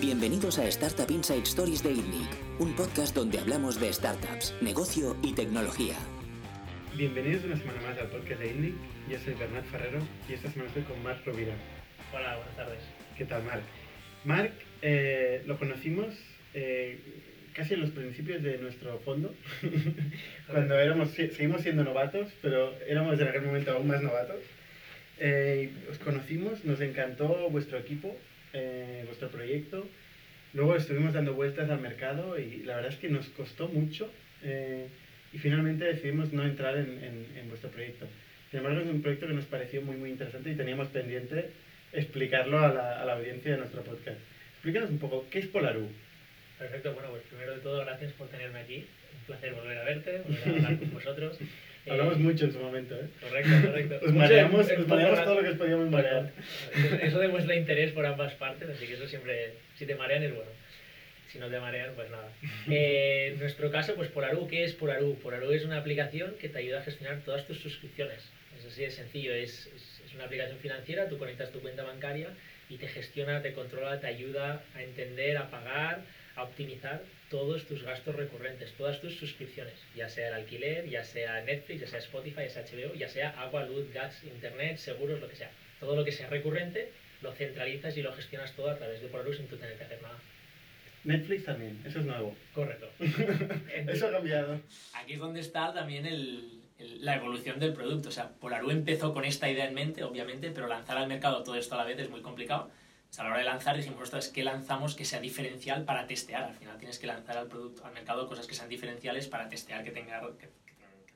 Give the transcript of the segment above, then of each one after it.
Bienvenidos a Startup Inside Stories de ITNIC, un podcast donde hablamos de startups, negocio y tecnología. Bienvenidos una semana más al podcast de ITNIC. Yo soy Bernat Ferrero y esta semana estoy con Marc Rovira. Hola, buenas tardes. ¿Qué tal, Marc? Marc eh, lo conocimos eh, casi en los principios de nuestro fondo, cuando éramos, seguimos siendo novatos, pero éramos en aquel momento aún más novatos. Eh, os conocimos, nos encantó vuestro equipo, eh, vuestro proyecto. Luego estuvimos dando vueltas al mercado y la verdad es que nos costó mucho eh, y finalmente decidimos no entrar en, en, vuestro proyecto. Sin embargo, es un proyecto que nos pareció muy, muy interesante y teníamos pendiente explicarlo a la, a la audiencia de nuestro podcast. Explícanos un poco, ¿qué es Polaru? Perfecto, bueno, pues primero de todo, gracias por tenerme aquí. Un placer volver a verte, volver a hablar con vosotros. Hablamos eh, mucho en su momento, ¿eh? Correcto, correcto. Os mareamos, todo lo que os podíamos marear. Eso demuestra interés por ambas partes, así que eso siempre, si te marean es bueno. Si no te marean, pues nada. Eh, en nuestro caso, pues Polaru, ¿qué es Polaru? Polaru es una aplicación que te ayuda a gestionar todas tus suscripciones. Es así de sencillo, es, es, es una aplicación financiera, tú conectas tu cuenta bancaria y te gestiona, te controla, te ayuda a entender, a pagar, a optimizar todos tus gastos recurrentes, todas tus suscripciones, ya sea el alquiler, ya sea Netflix, ya sea Spotify, ya sea HBO, ya sea agua, luz, gas, internet, seguros, lo que sea. Todo lo que sea recurrente lo centralizas y lo gestionas todo a través de Polaru sin tú tener que hacer nada. Netflix también, eso es nuevo. Correcto. eso ha cambiado. Aquí es donde está también el, la evolución del producto. O sea, Polaru empezó con esta idea en mente, obviamente, pero lanzar al mercado todo esto a la vez es muy complicado a la hora de lanzar dijimos, ostras, ¿qué lanzamos que sea diferencial para testear? Al final tienes que lanzar al producto, al mercado cosas que sean diferenciales para testear, que, tenga, que,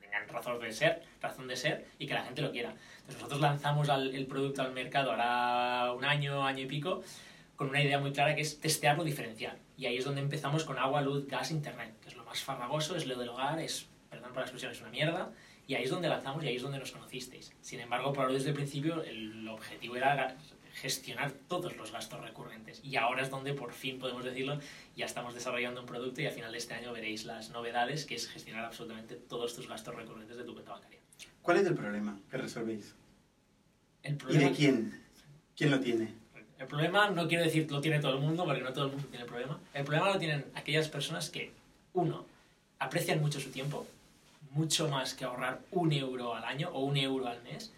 tengan razón de ser, razón de ser y que la gente lo quiera. Entonces nosotros lanzamos el producto al mercado ahora un año, año y pico, con una idea muy clara que es testearlo diferencial. Y ahí es donde empezamos con agua, luz, gas, internet, que es lo más farragoso, es lo del hogar, es, perdón por la expresión, es una mierda. Y ahí es donde lanzamos y ahí es donde nos conocisteis. Sin embargo, por desde el principio el objetivo era gestionar todos los gastos recurrentes. Y ahora es donde por fin podemos decirlo, ya estamos desarrollando un producto y a final de este año veréis las novedades, que es gestionar absolutamente todos tus gastos recurrentes de tu cuenta bancaria. ¿Cuál es el problema que resolvéis? El problema... ¿Y de quién? ¿Quién lo tiene? El problema no quiero decir lo tiene todo el mundo, porque no todo el mundo tiene el problema. El problema lo tienen aquellas personas que, uno, aprecian mucho su tiempo, mucho más que ahorrar un euro al año o un euro al mes,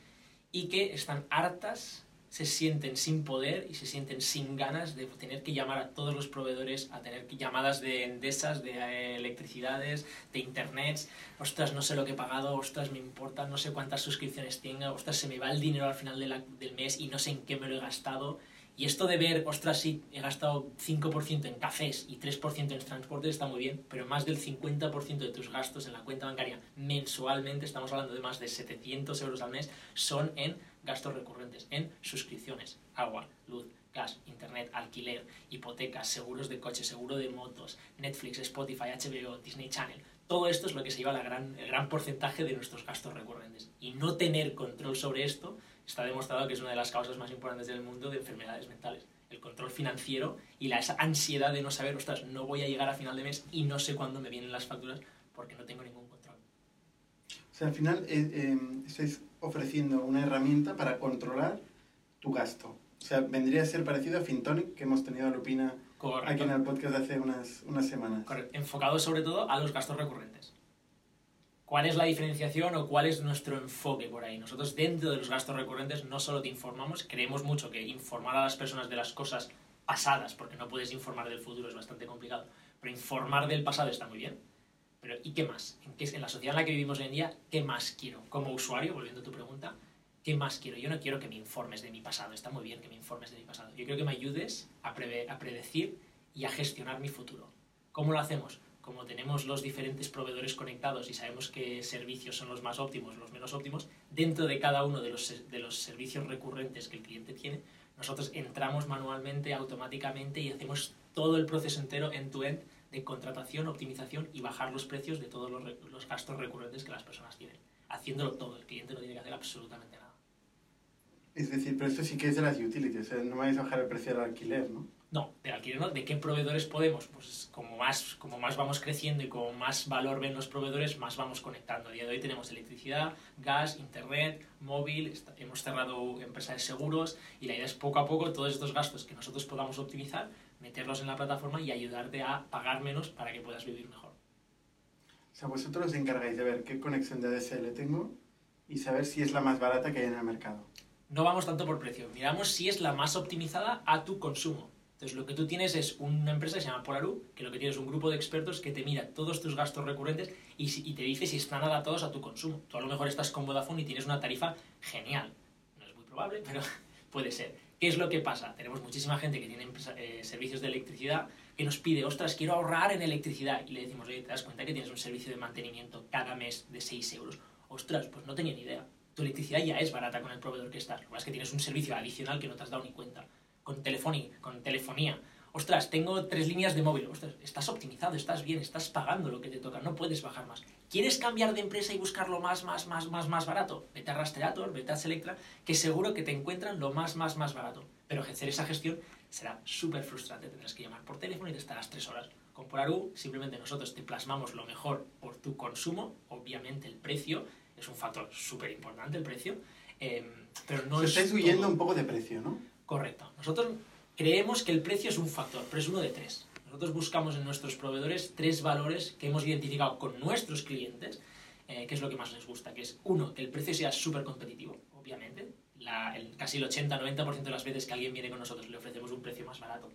y que están hartas se sienten sin poder y se sienten sin ganas de tener que llamar a todos los proveedores, a tener llamadas de endesas, de eh, electricidades, de internet, ostras, no sé lo que he pagado, ostras, me importa, no sé cuántas suscripciones tenga, ostras, se me va el dinero al final del mes y no sé en qué me lo he gastado. Y esto de ver, ostras, sí, he gastado 5% en cafés y 3% en transporte está muy bien, pero más del 50% de tus gastos en la cuenta bancaria mensualmente, estamos hablando de más de 700 euros al mes, son en gastos recurrentes en suscripciones, agua, luz, gas, internet, alquiler, hipotecas, seguros de coche, seguro de motos, Netflix, Spotify, HBO, Disney Channel. Todo esto es lo que se lleva la el gran porcentaje de nuestros gastos recurrentes. Y no tener control sobre esto está demostrado que es una de las causas más importantes del mundo de enfermedades mentales. El control financiero y la, esa ansiedad de no saber, ostras, no voy a llegar a final de mes y no sé cuándo me vienen las facturas porque no tengo ningún control. O sea, al final eh, eh, estáis ofreciendo una herramienta para controlar tu gasto. O sea, vendría a ser parecido a Fintonic, que hemos tenido a Lupina aquí en el podcast hace unas, unas semanas. Correcto. Enfocado sobre todo a los gastos recurrentes. ¿Cuál es la diferenciación o cuál es nuestro enfoque por ahí? Nosotros dentro de los gastos recurrentes no solo te informamos, creemos mucho que informar a las personas de las cosas pasadas, porque no puedes informar del futuro, es bastante complicado, pero informar del pasado está muy bien pero ¿y qué más? ¿En, qué, en la sociedad en la que vivimos hoy en día, ¿qué más quiero? Como usuario, volviendo a tu pregunta, ¿qué más quiero? Yo no quiero que me informes de mi pasado, está muy bien que me informes de mi pasado. Yo quiero que me ayudes a, a predecir y a gestionar mi futuro. ¿Cómo lo hacemos? Como tenemos los diferentes proveedores conectados y sabemos qué servicios son los más óptimos, los menos óptimos, dentro de cada uno de los, de los servicios recurrentes que el cliente tiene, nosotros entramos manualmente, automáticamente y hacemos todo el proceso entero end-to-end de contratación, optimización y bajar los precios de todos los, los, gastos recurrentes que las personas tienen. Haciéndolo todo, el cliente no tiene que hacer absolutamente nada. Es decir, pero esto sí que es de las utilities, no vais a bajar el precio del alquiler, ¿no? No, de alquiler no. ¿De qué proveedores podemos? Pues como más, como más vamos creciendo y como más valor ven los proveedores, más vamos conectando. A día de hoy tenemos electricidad, gas, internet, móvil, hemos cerrado empresas de seguros y la idea es poco a poco todos estos gastos que nosotros podamos optimizar, meterlos en la plataforma y ayudarte a pagar menos para que puedas vivir mejor. O sea, vosotros os encargáis de ver qué conexión de ADSL tengo y saber si es la más barata que hay en el mercado. no vamos tanto por precio, miramos si es la más optimizada a tu consumo. Entonces, lo que tú tienes es una empresa que se llama Polaru, que lo que tienes es un grupo de expertos que te mira todos tus gastos recurrentes y, y te dice si están adaptados a tu consumo. Tú a lo mejor estás con Vodafone y tienes una tarifa genial. No es muy probable, pero puede ser. ¿Qué es lo que pasa? Tenemos muchísima gente que tiene empresa- eh, servicios de electricidad que nos pide, ostras, quiero ahorrar en electricidad. Y le decimos, oye, ¿te das cuenta que tienes un servicio de mantenimiento cada mes de 6 euros? Ostras, pues no tenía ni idea. Tu electricidad ya es barata con el proveedor que estás. Lo que es que tienes un servicio adicional que no te has dado ni cuenta. Con, telefoni- con telefonía. Ostras, tengo tres líneas de móvil. Ostras, estás optimizado, estás bien, estás pagando lo que te toca, no puedes bajar más. ¿Quieres cambiar de empresa y buscarlo más, más, más, más, más barato? Vete a Rastreator, vete a Selectra, que seguro que te encuentran lo más, más, más barato. Pero hacer esa gestión será súper frustrante. Tendrás que llamar por teléfono y te estarás tres horas. Con Polaru, simplemente nosotros te plasmamos lo mejor por tu consumo. Obviamente el precio es un factor súper importante, el precio. eh, pero no Os es huyendo todo. un poco de precio, ¿no? Correcto. Nosotros creemos que el precio es un factor, pero es uno de tres. Nosotros buscamos en nuestros proveedores tres valores que hemos identificado con nuestros clientes, eh, que es lo que más les gusta, que es uno, que el precio sea súper competitivo, obviamente. La- el- casi el 80-90% de las veces que alguien viene con nosotros le ofrecemos un precio más barato.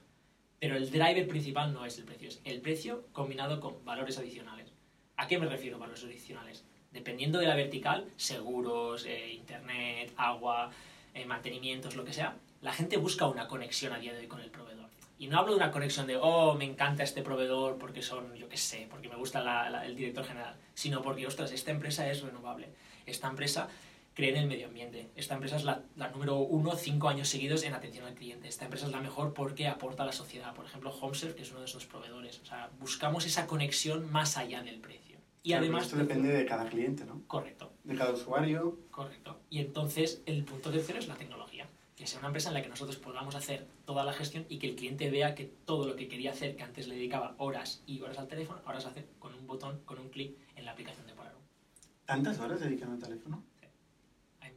Pero el driver principal no es el precio, es el precio combinado con valores adicionales. ¿A qué me refiero valores adicionales? Dependiendo de la vertical, seguros, eh, internet, agua, eh, mantenimientos, lo que sea, la gente busca una conexión a día de hoy con el proveedor. Y no hablo de una conexión de, oh, me encanta este proveedor porque son, yo qué sé, porque me gusta la- la- el director general, sino porque, ostras, esta empresa es renovable. Esta empresa cree en el medio ambiente. Esta empresa es la, la número uno cinco años seguidos en atención al cliente. Esta empresa es la mejor porque aporta a la sociedad. Por ejemplo, HomeServe, que es uno de nuestros proveedores. O sea, buscamos esa conexión más allá del precio. Y Claro, además... Esto depende de cada cliente, ¿no? Correcto. De cada usuario. Correcto. Y entonces el punto tercero es la tecnología. Que sea una empresa en la que nosotros podamos hacer toda la gestión y que el cliente vea que todo lo que quería hacer, que antes le dedicaba horas y horas al teléfono, ahora se hace con un botón, con un clic en la aplicación de Polaroid. ¿Tantas horas dedican al teléfono?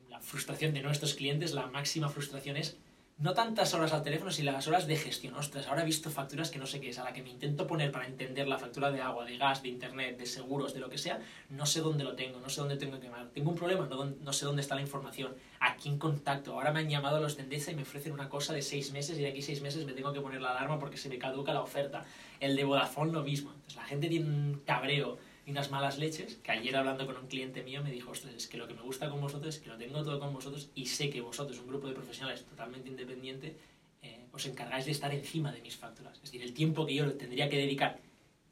La frustración de nuestros clientes, la máxima frustración es no tantas horas al teléfono, sino las horas de gestión. Ostras, ahora he visto facturas que no sé qué es, a la que me intento poner para entender la factura de agua, de gas, de internet, de seguros, de lo que sea, no sé dónde lo tengo, no sé dónde tengo que llamar. Tengo un problema, no, no sé dónde está la información, a quién contacto. Ahora me han llamado a los de Endesa y me ofrecen una cosa de seis meses y de aquí seis meses me tengo que poner la alarma porque se me caduca la oferta. El de Vodafone lo mismo. La gente tiene un cabreo y unas malas leches, que ayer hablando con un cliente mío me dijo, ostras, es que lo que me gusta con vosotros es que lo tengo todo con vosotros y sé que vosotros, un grupo de profesionales totalmente independiente, eh, os encargáis de estar encima de mis facturas. Es decir, el tiempo que yo tendría que dedicar.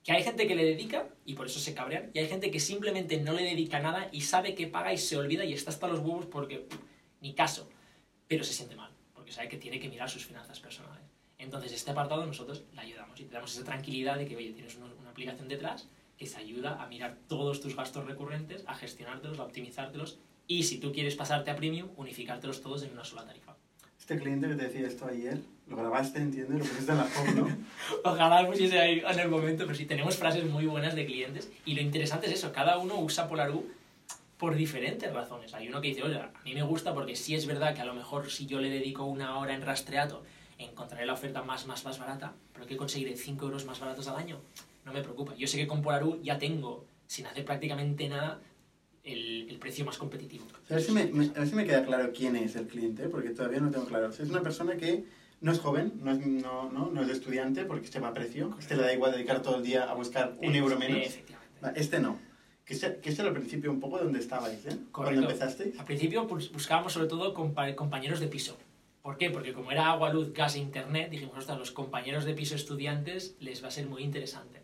Que hay gente que le dedica y por eso se cabrean, y hay gente que simplemente no le dedica nada y sabe que paga y se olvida y está hasta los huevos porque pff, ni caso, pero se siente mal, porque sabe que tiene que mirar sus finanzas personales. Entonces, este apartado nosotros le ayudamos y te damos esa tranquilidad de que, oye, tienes una, una aplicación detrás que te ayuda a mirar todos tus gastos recurrentes, a gestionártelos, a optimizártelos y si tú quieres pasarte a premium, unificártelos todos en una sola tarifa. Este cliente que te decía esto ayer, lo grabaste, entiendo, y lo pusiste en la foto, ¿no? Ojalá pusiese ahí en el momento, pero sí tenemos frases muy buenas de clientes y lo interesante es eso, cada uno usa Polaru por diferentes razones. Hay uno que dice, oye, a mí me gusta porque sí es verdad que a lo mejor si yo le dedico una hora en rastreato encontraré la oferta más, más, más barata, pero que conseguiré 5 euros más baratos al año. No me preocupa. Yo sé que con Polaru ya tengo, sin hacer prácticamente nada, el, el precio más competitivo. A ver, si me, me- a ver si me queda claro quién es el cliente, porque todavía no tengo claro. O sea, es una persona que no es joven, no es, no, no, no es estudiante, porque este va a precio. Este le da igual dedicar todo el día a buscar un euro menos. Efectivamente. Va, Este no. Que este, que este era al principio un poco donde estabais, ¿eh? Cuando empezasteis. Al principio pues, buscábamos sobre todo compa- compañeros de piso. ¿Por qué? Porque como era agua, luz, gas e internet, dijimos, ostras, los compañeros de piso estudiantes les va a ser muy interesante.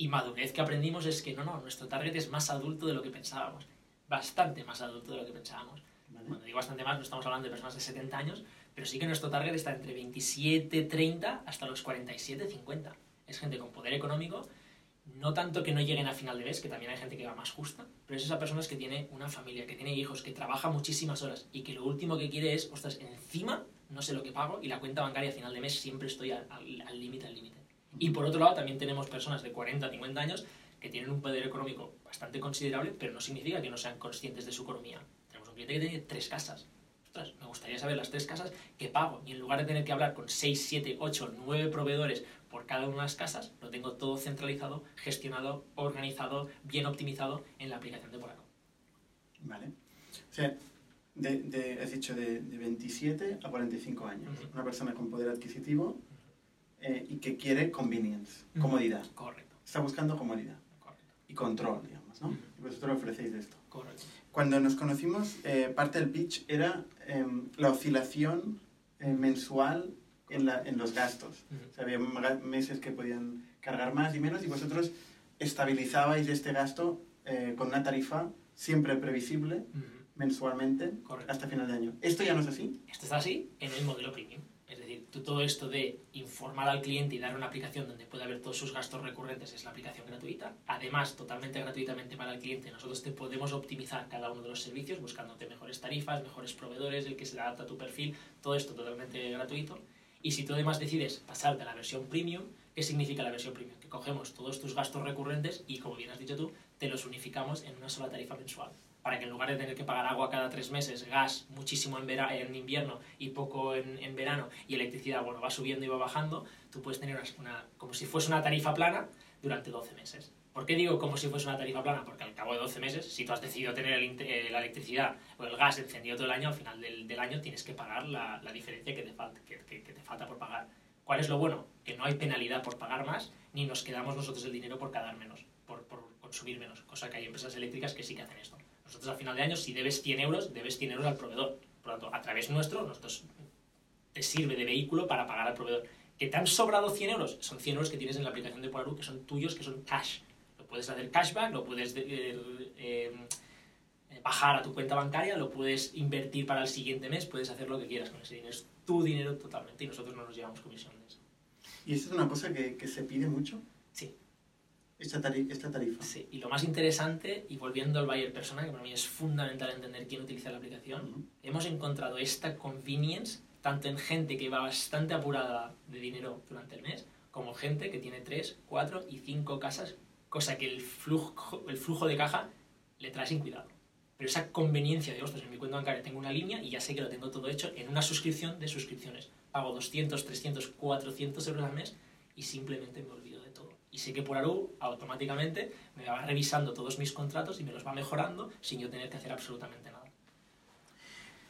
Y madurez que aprendimos es que no, no, nuestro target es más adulto de lo que pensábamos. Bastante más adulto de lo que pensábamos. ¿vale? Cuando digo bastante más, no estamos hablando de personas de 70 años, pero sí que nuestro target está entre 27, 30 hasta los 47, 50. Es gente con poder económico, no tanto que no lleguen a final de mes, que también hay gente que va más justa, pero es esa persona que tiene una familia, que tiene hijos, que trabaja muchísimas horas y que lo último que quiere es, ostras, encima no sé lo que pago y la cuenta bancaria a final de mes siempre estoy al límite, al límite. Y por otro lado, también tenemos personas de 40, 50 años que tienen un poder económico bastante considerable, pero no significa que no sean conscientes de su economía. Tenemos un cliente que tiene tres casas. Ostras, me gustaría saber las tres casas que pago y en lugar de tener que hablar con 6, 7, 8, 9 proveedores por cada una de las casas, lo tengo todo centralizado, gestionado, organizado, bien optimizado en la aplicación de Polaro. Vale. O sea, de, de- has dicho de, de 27 a 45 años. Ujú. Una persona con poder adquisitivo eh, y que quiere convenience, comodidad. Correcto, Está buscando comodidad correcto, y control, digamos, ¿no? Y vosotros ofrecéis esto. correcto. Cuando nos conocimos, eh, parte del pitch era em, la oscilación eh, mensual en, la- en los gastos. Ujú. O sea, había meses que podían cargar más y menos y vosotros estabilizabais este gasto eh, con una tarifa siempre previsible mensualmente Correcto. hasta final de año. ¿Esto ya no es así? Esto está así en el modelo premium. Todo esto de informar al cliente y dar una aplicación donde pueda ver todos sus gastos recurrentes es la aplicación gratuita. Además, totalmente gratuitamente para el cliente, nosotros te podemos optimizar cada uno de los servicios buscándote mejores tarifas, mejores proveedores, el que se adapta a tu perfil, todo esto totalmente gratuito. Y si tú además decides pasarte a la versión premium, ¿qué significa la versión premium? Que cogemos todos tus gastos recurrentes y, como bien has dicho tú, te los unificamos en una sola tarifa mensual. Para que en lugar de tener que pagar agua cada tres meses, gas muchísimo en, vera- en invierno y poco en, en verano, y electricidad, bueno, va subiendo y va bajando, tú puedes tener una, una- como si fuese una tarifa plana durante 12 meses. ¿Por qué digo como si fuese una tarifa plana? Porque al cabo de 12 meses, si tú has decidido tener el eh, la electricidad o el gas encendido todo el año, al final del, del año tienes que pagar la, la diferencia que te, falta, que, que- que te falta por pagar. ¿Cuál es lo bueno? Que no hay penalidad por pagar más, ni nos quedamos nosotros el dinero por pagar menos, por, por consumir menos, cosa que hay empresas eléctricas que sí que hacen esto. Nosotros al final de año, si debes 100 euros, debes 100 euros al proveedor. Por lo tanto, a través nuestro, nosotros te sirve de vehículo para pagar al proveedor. ¿Que te han sobrado 100 euros? Son 100 euros que tienes en la aplicación de Polaru, que son tuyos, que son cash. Lo puedes hacer cashback, lo puedes eh, eh, bajar a tu cuenta bancaria, lo puedes invertir para el siguiente mes, puedes hacer lo que quieras con ese dinero. Es tu dinero totalmente y nosotros no nos llevamos comisión de eso. ¿Y esto es una cosa que, que se pide mucho? Sí. Esta, tari- esta tarifa. Sí, y lo más interesante, y volviendo al buyer persona, que para mí es fundamental entender quién utiliza la aplicación, hemos encontrado esta convenience tanto en gente que va bastante apurada de dinero durante el mes, como gente que tiene 3, 4 y 5 casas, cosa que el flujo, el flujo de caja le trae sin cuidado. Pero esa conveniencia de, ostras, en mi cuenta bancaria tengo una línea y ya sé que lo tengo todo hecho en una suscripción de suscripciones. Pago 200, 300, 400 euros al mes y simplemente me olvido. Y sé que por Aru automáticamente me va revisando todos mis contratos y me los va mejorando sin yo tener que hacer absolutamente nada.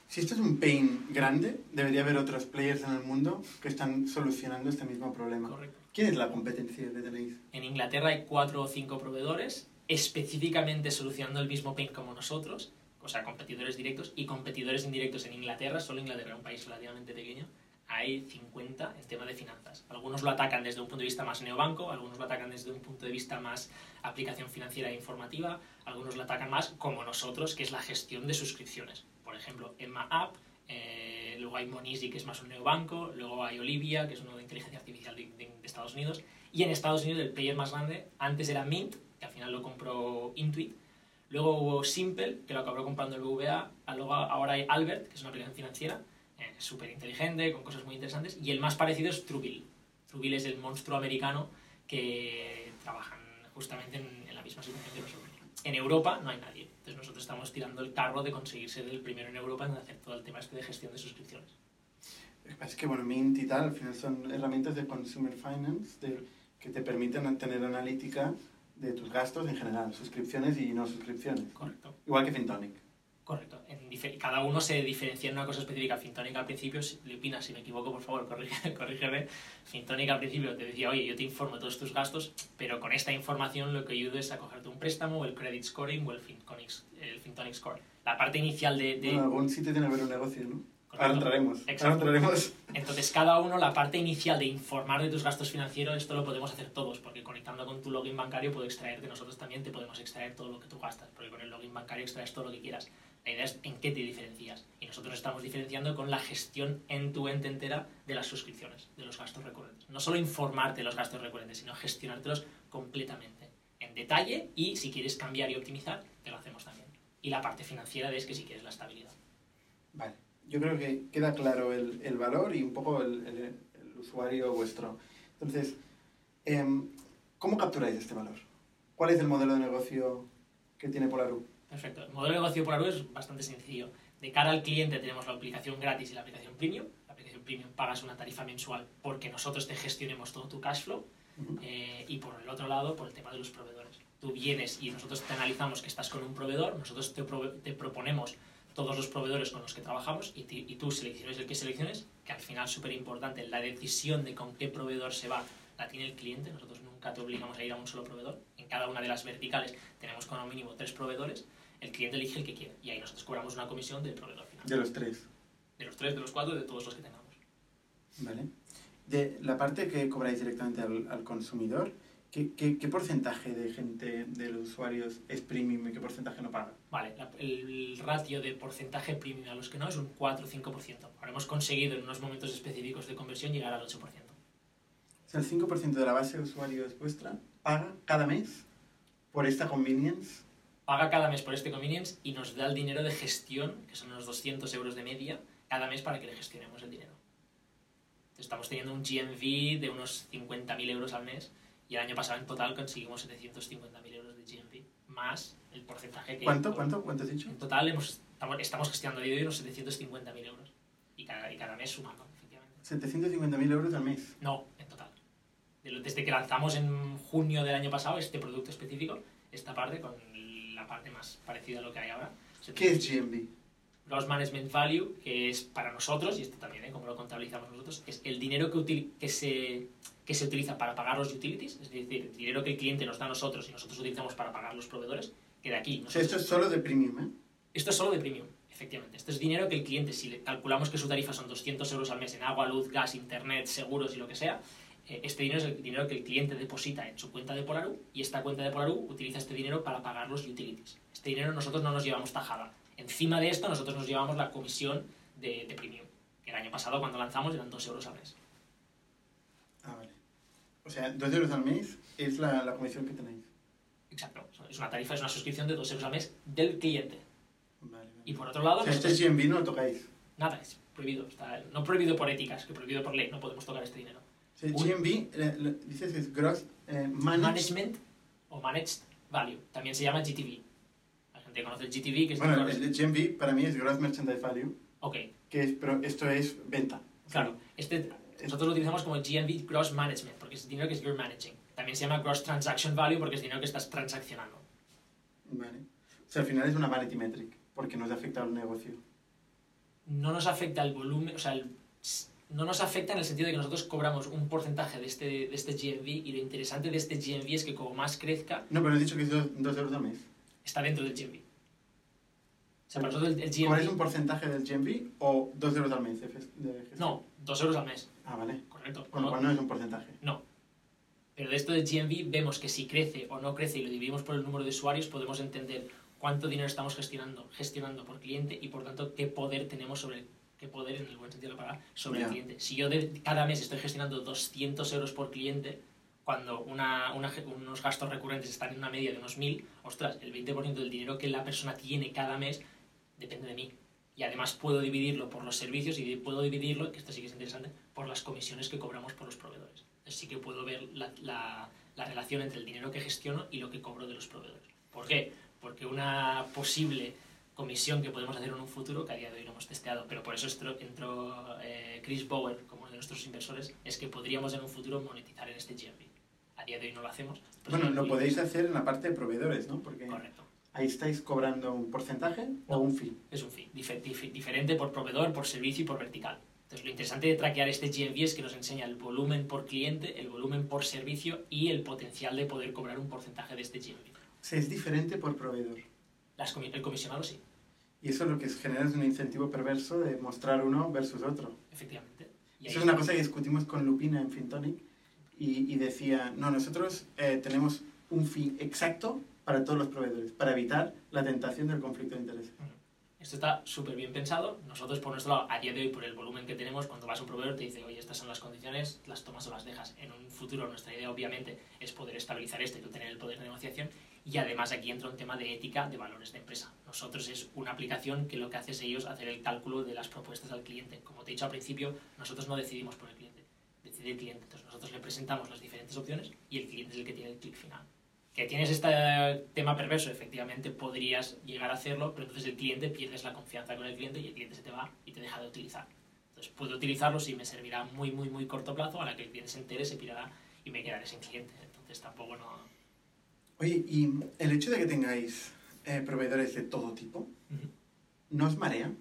Si esto es un pain grande, debería haber otros players en el mundo que están solucionando este mismo problema. Correcto. ¿Quién es la competencia que tenéis? En Inglaterra hay cuatro o cinco proveedores específicamente solucionando el mismo pain como nosotros, o sea, competidores directos y competidores indirectos en Inglaterra, solo Inglaterra, un país relativamente pequeño, hay 50 en tema de finanzas. Algunos lo atacan desde un punto de vista más neobanco, algunos lo atacan desde un punto de vista más aplicación financiera e informativa, algunos lo atacan más como nosotros, que es la gestión de suscripciones. Por ejemplo, Emma App, eh, luego hay Monisi, que es más un neobanco, luego hay Olivia, que es uno de inteligencia artificial de, Estados Unidos, y en Estados Unidos el player más grande antes era Mint, que al final lo compró Intuit, luego hubo Simple, que lo acabó comprando el BVA, luego ahora hay Albert, que es una aplicación financiera, eh, súper inteligente, con cosas muy interesantes, y el más parecido es Truebill. Truebill es el monstruo americano que trabajan justamente en, en la misma situación que nosotros. En Europa no hay nadie, entonces nosotros estamos tirando el carro de conseguir ser el primero en Europa en hacer todo el tema este de gestión de suscripciones. Es que, bueno, Mint y tal, al final son herramientas de consumer finance de- que te permiten tener analítica de tus gastos en general, suscripciones y no suscripciones. Correcto. Igual que FinTonic. Correcto. En cada uno se diferencia en una cosa específica. Fintonic al principio, Lupina, si me equivoco, por favor, corrígeme, corrígeme. Fintonic al principio te decía, oye, yo te informo de todos tus gastos, pero con esta información lo que ayudo es a cogerte un préstamo, o el credit scoring o el Fintonic, el Fintonic score. La parte inicial de... de- Bueno, algún sitio tiene que haber un negocio, ¿no? Correcto. Ahora entraremos. Ahora entraremos. Entonces, cada uno, la parte inicial de informar de tus gastos financieros, esto lo podemos hacer todos, porque conectando con tu login bancario puedo extraer de nosotros también, te podemos extraer todo lo que tú gastas, porque con el login bancario extraes todo lo que quieras. La idea es en qué te diferencias. Y nosotros nos estamos diferenciando con la gestión end-to-end entera de las suscripciones, de los gastos recurrentes. No solo informarte de los gastos recurrentes, sino gestionártelos completamente, en detalle, y si quieres cambiar y optimizar, te lo hacemos también. Y la parte financiera es que si quieres la estabilidad. Vale. yo creo que queda claro el, valor y un poco el usuario vuestro. Entonces, em, ¿cómo capturáis este valor? ¿Cuál es el modelo de negocio que tiene Polaru? Perfecto. El modelo de negocio por Aru es bastante sencillo. De cara al cliente tenemos la aplicación gratis y la aplicación premium. La aplicación premium pagas una tarifa mensual porque nosotros te gestionemos todo tu cash flow. Eh, y por el otro lado, por el tema de los proveedores. Tú vienes y nosotros te analizamos que estás con un proveedor, nosotros te, proponemos todos los proveedores con los que trabajamos y tú selecciones el que selecciones, que al final es súper importante, la decisión de con qué proveedor se va la tiene el cliente, nosotros nunca te obligamos a ir a un solo proveedor, en cada una de las verticales tenemos como mínimo tres proveedores, el cliente elige el que quiere y ahí nosotros cobramos una comisión del proveedor final, De los tres. de los tres, de los cuatro, de todos los que tengamos. ¿Vale? De la parte que cobráis directamente al, al consumidor, ¿qué, qué, qué porcentaje de gente, de los usuarios, es premium y qué porcentaje no paga? Vale, la- el ratio de porcentaje premium a los que no es un 4 o 5%. Ahora hemos conseguido en unos momentos específicos de conversión llegar al 8%. O sea, el 5% de la base de usuarios vuestra paga cada mes por esta convenience. Paga cada mes por este convenience y nos da el dinero de gestión, que son unos 200 euros de media, cada mes para que le gestionemos el dinero. Estamos teniendo un GMV de unos 50.000 euros al mes y el año pasado en total conseguimos 750.000 euros de GMV, más el porcentaje que... ¿Cuánto? ¿Cuánto? ¿Cuánto has dicho? En total hemos, estamos, gestionando de hoy unos 750.000 euros. Y cada, y cada mes sumando, efectivamente. 750.000 euros al mes. No, en total. Desde que lanzamos en junio del año pasado este producto específico, esta parte con la parte más parecida a lo que hay ahora. ¿Qué es GMV? Gross Management Value, que es para nosotros, y esto también, ¿eh? como lo contabilizamos nosotros, es el dinero que, util- que, se, que se utiliza para pagar los utilities, es decir, el dinero que el cliente nos da a nosotros y nosotros utilizamos para pagar los proveedores, que de aquí. Nosotros- esto es solo de premium, ¿eh? esto es solo de premium, efectivamente. Esto es dinero que el cliente, si le calculamos que su tarifa son 200 euros al mes en agua, luz, gas, internet, seguros y lo que sea, este dinero es el dinero que el cliente deposita en su cuenta de Polaru y esta cuenta de Polaru utiliza este dinero para pagar los utilities. Este dinero nosotros no nos llevamos tajada. Encima de esto, nosotros nos llevamos la comisión de, de premium, que el año pasado cuando lanzamos eran 2 euros al mes. Ah, vale. O sea, 2 euros al mes es la, la comisión que tenéis. Exacto. Es una tarifa, es una suscripción de 2 euros al mes del cliente. Vale, vale. Y por otro lado, O sea, este GMV no lo tocáis. nada, es prohibido. Está, no prohibido por éticas, que prohibido por ley. No podemos tocar este dinero. GMV, dices que es gross eh, managed. Management o Managed Value. También se llama GTV. La gente conoce el GTV, que es... Bueno, el- el el GMV para mí es gross merchandise value, Ok, que es, pero esto es venta. claro. Este, nosotros lo utilizamos como GMV Gross Management, porque es dinero que es you're managing. También se llama Gross Transaction Value porque es dinero que estás transaccionando. Vale. O sea, al final es una vanity metric, porque nos afecta al negocio. No nos afecta el volumen, o sea, el- no nos afecta en el sentido de que nosotros cobramos un porcentaje de este, de este GMV y lo interesante de este GMV es que como más crezca, No, pero he dicho que es 2 euros al mes. está dentro del GMV. O sea, para nosotros el, el GMV... ¿Cuál es un porcentaje del GMV o 2 euros al mes de, de? No, 2 euros al mes, Ah, vale. correcto. Con lo No- cual no es un porcentaje. No. Pero de esto del GMV vemos que si crece o no crece y lo dividimos por el número de usuarios, podemos entender cuánto dinero estamos gestionando, gestionando por cliente y por tanto qué poder tenemos sobre el, qué poder en el buen sentido de la palabra sobre el cliente. Si yo de- cada mes estoy gestionando 200 euros por cliente, cuando una, una ge- unos gastos recurrentes están en una media de unos 1000, ostras, el 20% del dinero que la persona tiene cada mes depende de mí. Y además puedo dividirlo por los servicios y puedo dividirlo, que esto sí que es interesante, por las comisiones que cobramos por los proveedores. Entonces sí que puedo ver la, la- la relación entre el dinero que gestiono y lo que cobro de los proveedores. ¿Por qué? Porque una posible comisión que podemos hacer en un futuro, que a día de hoy no hemos testeado, pero por eso entró, eh, Chris Bauer como uno de nuestros inversores, es que podríamos en un futuro monetizar en este GMV. A día de hoy no lo hacemos. Bueno, lo podéis hacer en la parte de proveedores, ¿no? Porque Correcto. ahí estáis cobrando un porcentaje o un fee. Es un fee dife- dif- diferente por proveedor, por servicio y por vertical. Entonces, lo interesante de traquear este GMV es que nos enseña el volumen por cliente, el volumen por servicio y el potencial de poder cobrar un porcentaje de este GMV. O sea, es diferente por proveedor. Las comi- el comisionado sí, Y eso lo que genera es un incentivo perverso de mostrar uno versus otro. efectivamente. Y Eso es una cosa que discutimos con Lupina en Fintonic y, y decía, no, nosotros eh, tenemos un fee exacto para todos los proveedores, para evitar la tentación del conflicto de interés. Esto está súper bien pensado. Nosotros, por nuestro lado, a día de hoy, por el volumen que tenemos, cuando vas a un proveedor te dice, oye, estas son las condiciones, las tomas o las dejas. En un futuro, nuestra idea, obviamente, es poder estabilizar esto y tú tener el poder de negociación. Y además aquí entra un tema de ética de valores de empresa. Nosotros es una aplicación que lo que hace es ellos hacer el cálculo de las propuestas al cliente. Como te he dicho al principio, nosotros no decidimos por el cliente, decide el cliente. Entonces nosotros le presentamos las diferentes opciones y el cliente es el que tiene el clic final. Que tienes este tema perverso, efectivamente podrías llegar a hacerlo, pero entonces el cliente pierdes la confianza con el cliente y el cliente se te va y te deja de utilizar. Entonces puedo utilizarlo si me servirá muy, muy, muy corto plazo, a la que el cliente se entere, se pirará y me quedaré sin cliente. Entonces tampoco no... Oye, y el hecho de que tengáis eh, proveedores de todo tipo, ¿no os marea?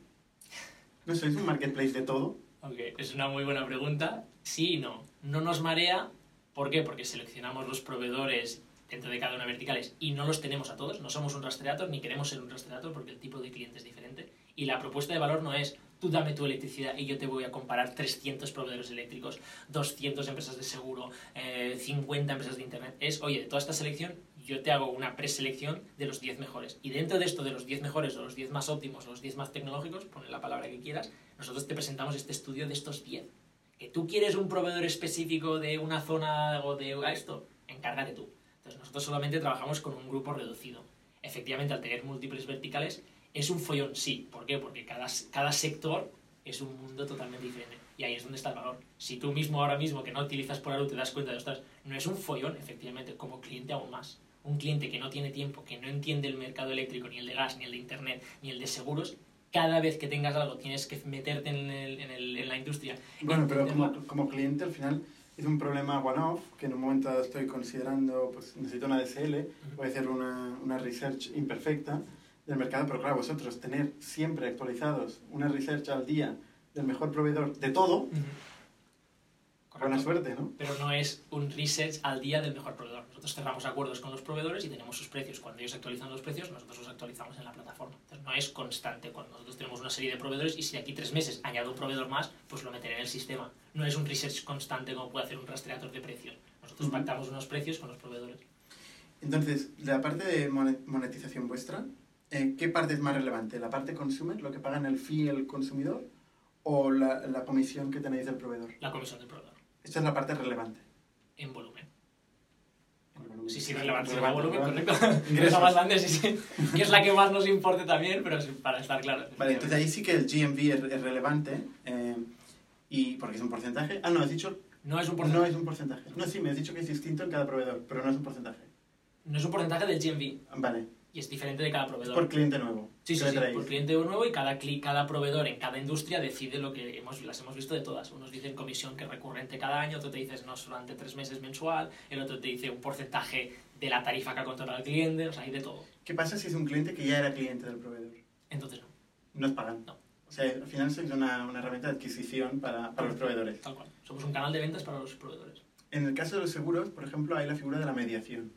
¿No sois un marketplace de todo? Ok, es una muy buena pregunta. Sí y no. No nos marea. ¿Por qué? Porque seleccionamos los proveedores dentro de cada una verticales y no los tenemos a todos. No somos un rastreador ni queremos ser un rastreador porque el tipo de cliente es diferente. Y la propuesta de valor no es tú dame tu electricidad y yo te voy a comparar 300 proveedores eléctricos, 200 empresas de seguro, 50 eh, empresas de internet. Es, oye, de toda esta selección yo te hago una preselección de los 10 mejores. Y dentro de esto, de los 10 mejores o los 10 más óptimos o los 10 más tecnológicos, pone la palabra que quieras, nosotros te presentamos este estudio de estos 10. Que tú quieres un proveedor específico de una zona o de esto, encárgate tú. Entonces nosotros solamente trabajamos con un grupo reducido. Efectivamente, al tener múltiples verticales, es un follón, sí. ¿Por qué? Porque cada, cada sector es un mundo totalmente diferente. Y ahí es donde está el valor. Si tú mismo ahora mismo que no utilizas por te das cuenta de, ostras, no es un follón, efectivamente, como cliente aún más un cliente que no tiene tiempo, que no entiende el mercado eléctrico, ni el de gas, ni el de internet, ni el de seguros, cada vez que tengas algo tienes que meterte en, el, en, el, en la industria. Bueno, pero como, como, cliente al final es un problema one-off, que en un momento estoy considerando, pues necesito una DSL, voy a hacer una, una research imperfecta del mercado, pero claro, vosotros tener siempre actualizados una research al día del mejor proveedor de todo, Buena suerte, ¿no? Pero no es un research al día del mejor proveedor. Nosotros cerramos acuerdos con los proveedores y tenemos sus precios. Cuando ellos actualizan los precios, nosotros los actualizamos en la plataforma. Entonces no es constante. Cuando nosotros tenemos una serie de proveedores y si de aquí tres meses añado un proveedor más, pues lo meteré en el sistema. No es un research constante como puede hacer un rastreador de precios. Nosotros pactamos unos precios con los proveedores. Entonces, la parte de monetización vuestra, eh, ¿qué parte es más relevante? ¿La parte consumer, lo que pagan el fee el consumidor, o la, la comisión que tenéis del proveedor? La comisión del proveedor. Esta es la parte relevante. En volumen. Sí, sí, relevante, en volumen, correcto. Ingreso más grande, sí, sí. Que es la que más nos importe también, pero para estar claro. Vale, entonces ahí sí que el GMV es, relevante. Eh, y porque es un porcentaje. Ah, no, has dicho. No es un porcentaje. No es un porcentaje. No, sí, me has dicho que es distinto en cada proveedor, pero no es un porcentaje. No es un porcentaje del GMV. Vale y es diferente de cada proveedor. Por cliente nuevo. Sí, sí, sí, por cliente nuevo y cada, cada proveedor en cada industria decide lo que hemos, las hemos visto de todas. Unos dicen comisión que es recurrente cada año, otro te dices no, solamente tres meses mensual, el otro te dice un porcentaje de la tarifa que ha contratado el cliente, o sea, hay de todo. ¿Qué pasa si es un cliente que ya era cliente del proveedor? Entonces no. No es pagan. No. O sea, al final sois una, una herramienta de adquisición para, para los proveedores. Tal cual. Somos un canal de ventas para los proveedores. En el caso de los seguros, por ejemplo, hay la figura de la mediación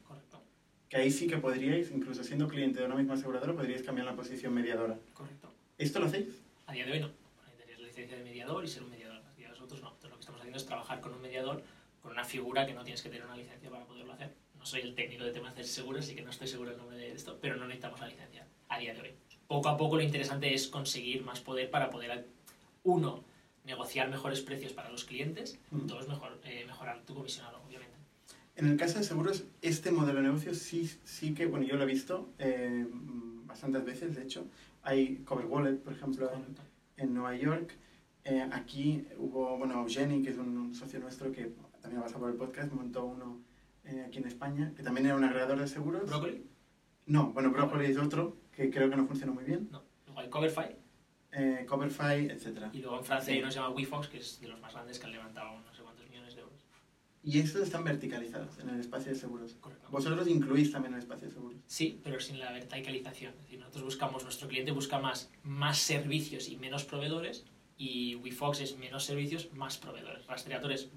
que ahí sí que podríais, incluso siendo cliente de una misma aseguradora, podríais cambiar la posición mediadora. Correcto. ¿Esto lo hacéis? A día de hoy no. Necesitarías la licencia de mediador y ser un mediador. A día de nosotros no. Entonces lo que estamos haciendo es trabajar con un mediador, con una figura que no tienes que tener una licencia para poderlo hacer. No soy el técnico de temas de seguros, así que no estoy seguro del nombre de esto, pero no necesitamos la licencia a día de hoy. Poco a poco lo interesante es conseguir más poder para poder, uno, negociar mejores precios para los clientes, dos, mejor, eh, mejorar tu comisionado. En el caso de seguros, este modelo de negocio sí, sí que, bueno, yo lo he visto eh, bastantes veces, de hecho. Hay Cover Wallet, por ejemplo, en, Nueva York. Eh, aquí hubo, bueno, Jenny, que es un, socio nuestro que también ha pasado por el podcast, montó uno eh, aquí en España, que también era un agregador de seguros. ¿Broccoli? No, bueno, Broccoli es otro, que creo que no funciona muy bien. No, hay Coverfy. Eh, Coverfy, etc. Y luego en Francia hay uno que se llama WeFox, que es de los más grandes que han levantado sé y estos están verticalizados en el espacio de seguros. Vosotros incluís también el espacio de seguros. Sí, pero sin la verticalización. Es decir, nosotros buscamos, nuestro cliente busca más, más servicios y menos proveedores, y WeFox es menos servicios, más proveedores. Rastreadores,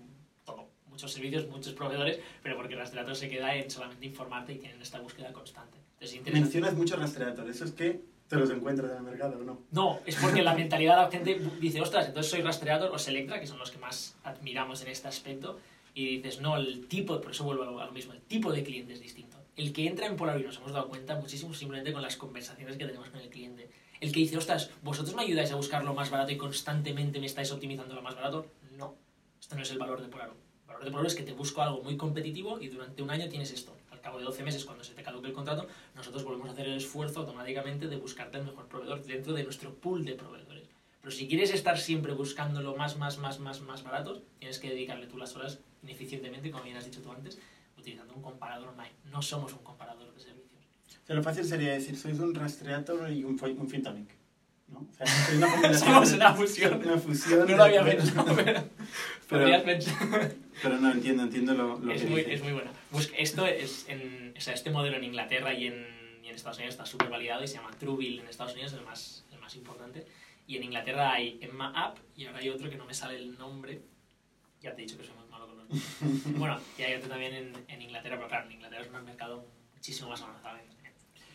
todo. Muchos servicios, muchos proveedores, pero porque el rastreador se queda en solamente informarte y tienen esta búsqueda constante. Mencionas muchos rastreadores, ¿eso es que te los encuentras en el mercado o no? No, es porque la mentalidad de la gente dice, ostras, entonces soy rastreador o Selectra, que son los que más admiramos en este aspecto, y dices, no, el tipo, por eso vuelvo a lo, mismo, el tipo de cliente es distinto. El que entra en Polar y nos hemos dado cuenta muchísimo simplemente con las conversaciones que tenemos con el cliente. El que dice, ostras, ¿vosotros me ayudáis a buscar lo más barato y constantemente me estáis optimizando lo más barato? No, esto no es el valor de Polar. El valor de Polar es que te busco algo muy competitivo y durante un año tienes esto. Al cabo de 12 meses, cuando se te caduque el contrato, nosotros volvemos a hacer el esfuerzo automáticamente de buscarte el mejor proveedor dentro de nuestro pool de proveedores. Pero si quieres estar siempre buscando lo más, más, más, más, más baratos, tienes que dedicarle tú las horas ineficientemente, como bien has dicho tú antes, utilizando un comparador online. No somos un comparador de servicios. O sea, lo fácil sería decir, sois un rastreator y un, un Fintonic. ¿no? O sea, una combinación. Somos de- una fusión. Una fusión. No lo había pensado, pero... Pero, pero no, entiendo, entiendo lo, lo es, que muy, dices. es muy buena. Pues esto es en, o sea, este modelo en Inglaterra y en, y en Estados Unidos está súper validado y se llama Truebill en Estados Unidos, el más, el más importante. Y en Inglaterra hay Emma App y ahora hay otro que no me sale el nombre. Ya te he dicho que soy bueno, y hay otro también en, en Inglaterra, pero claro, en Inglaterra es un mercado muchísimo más avanzado en,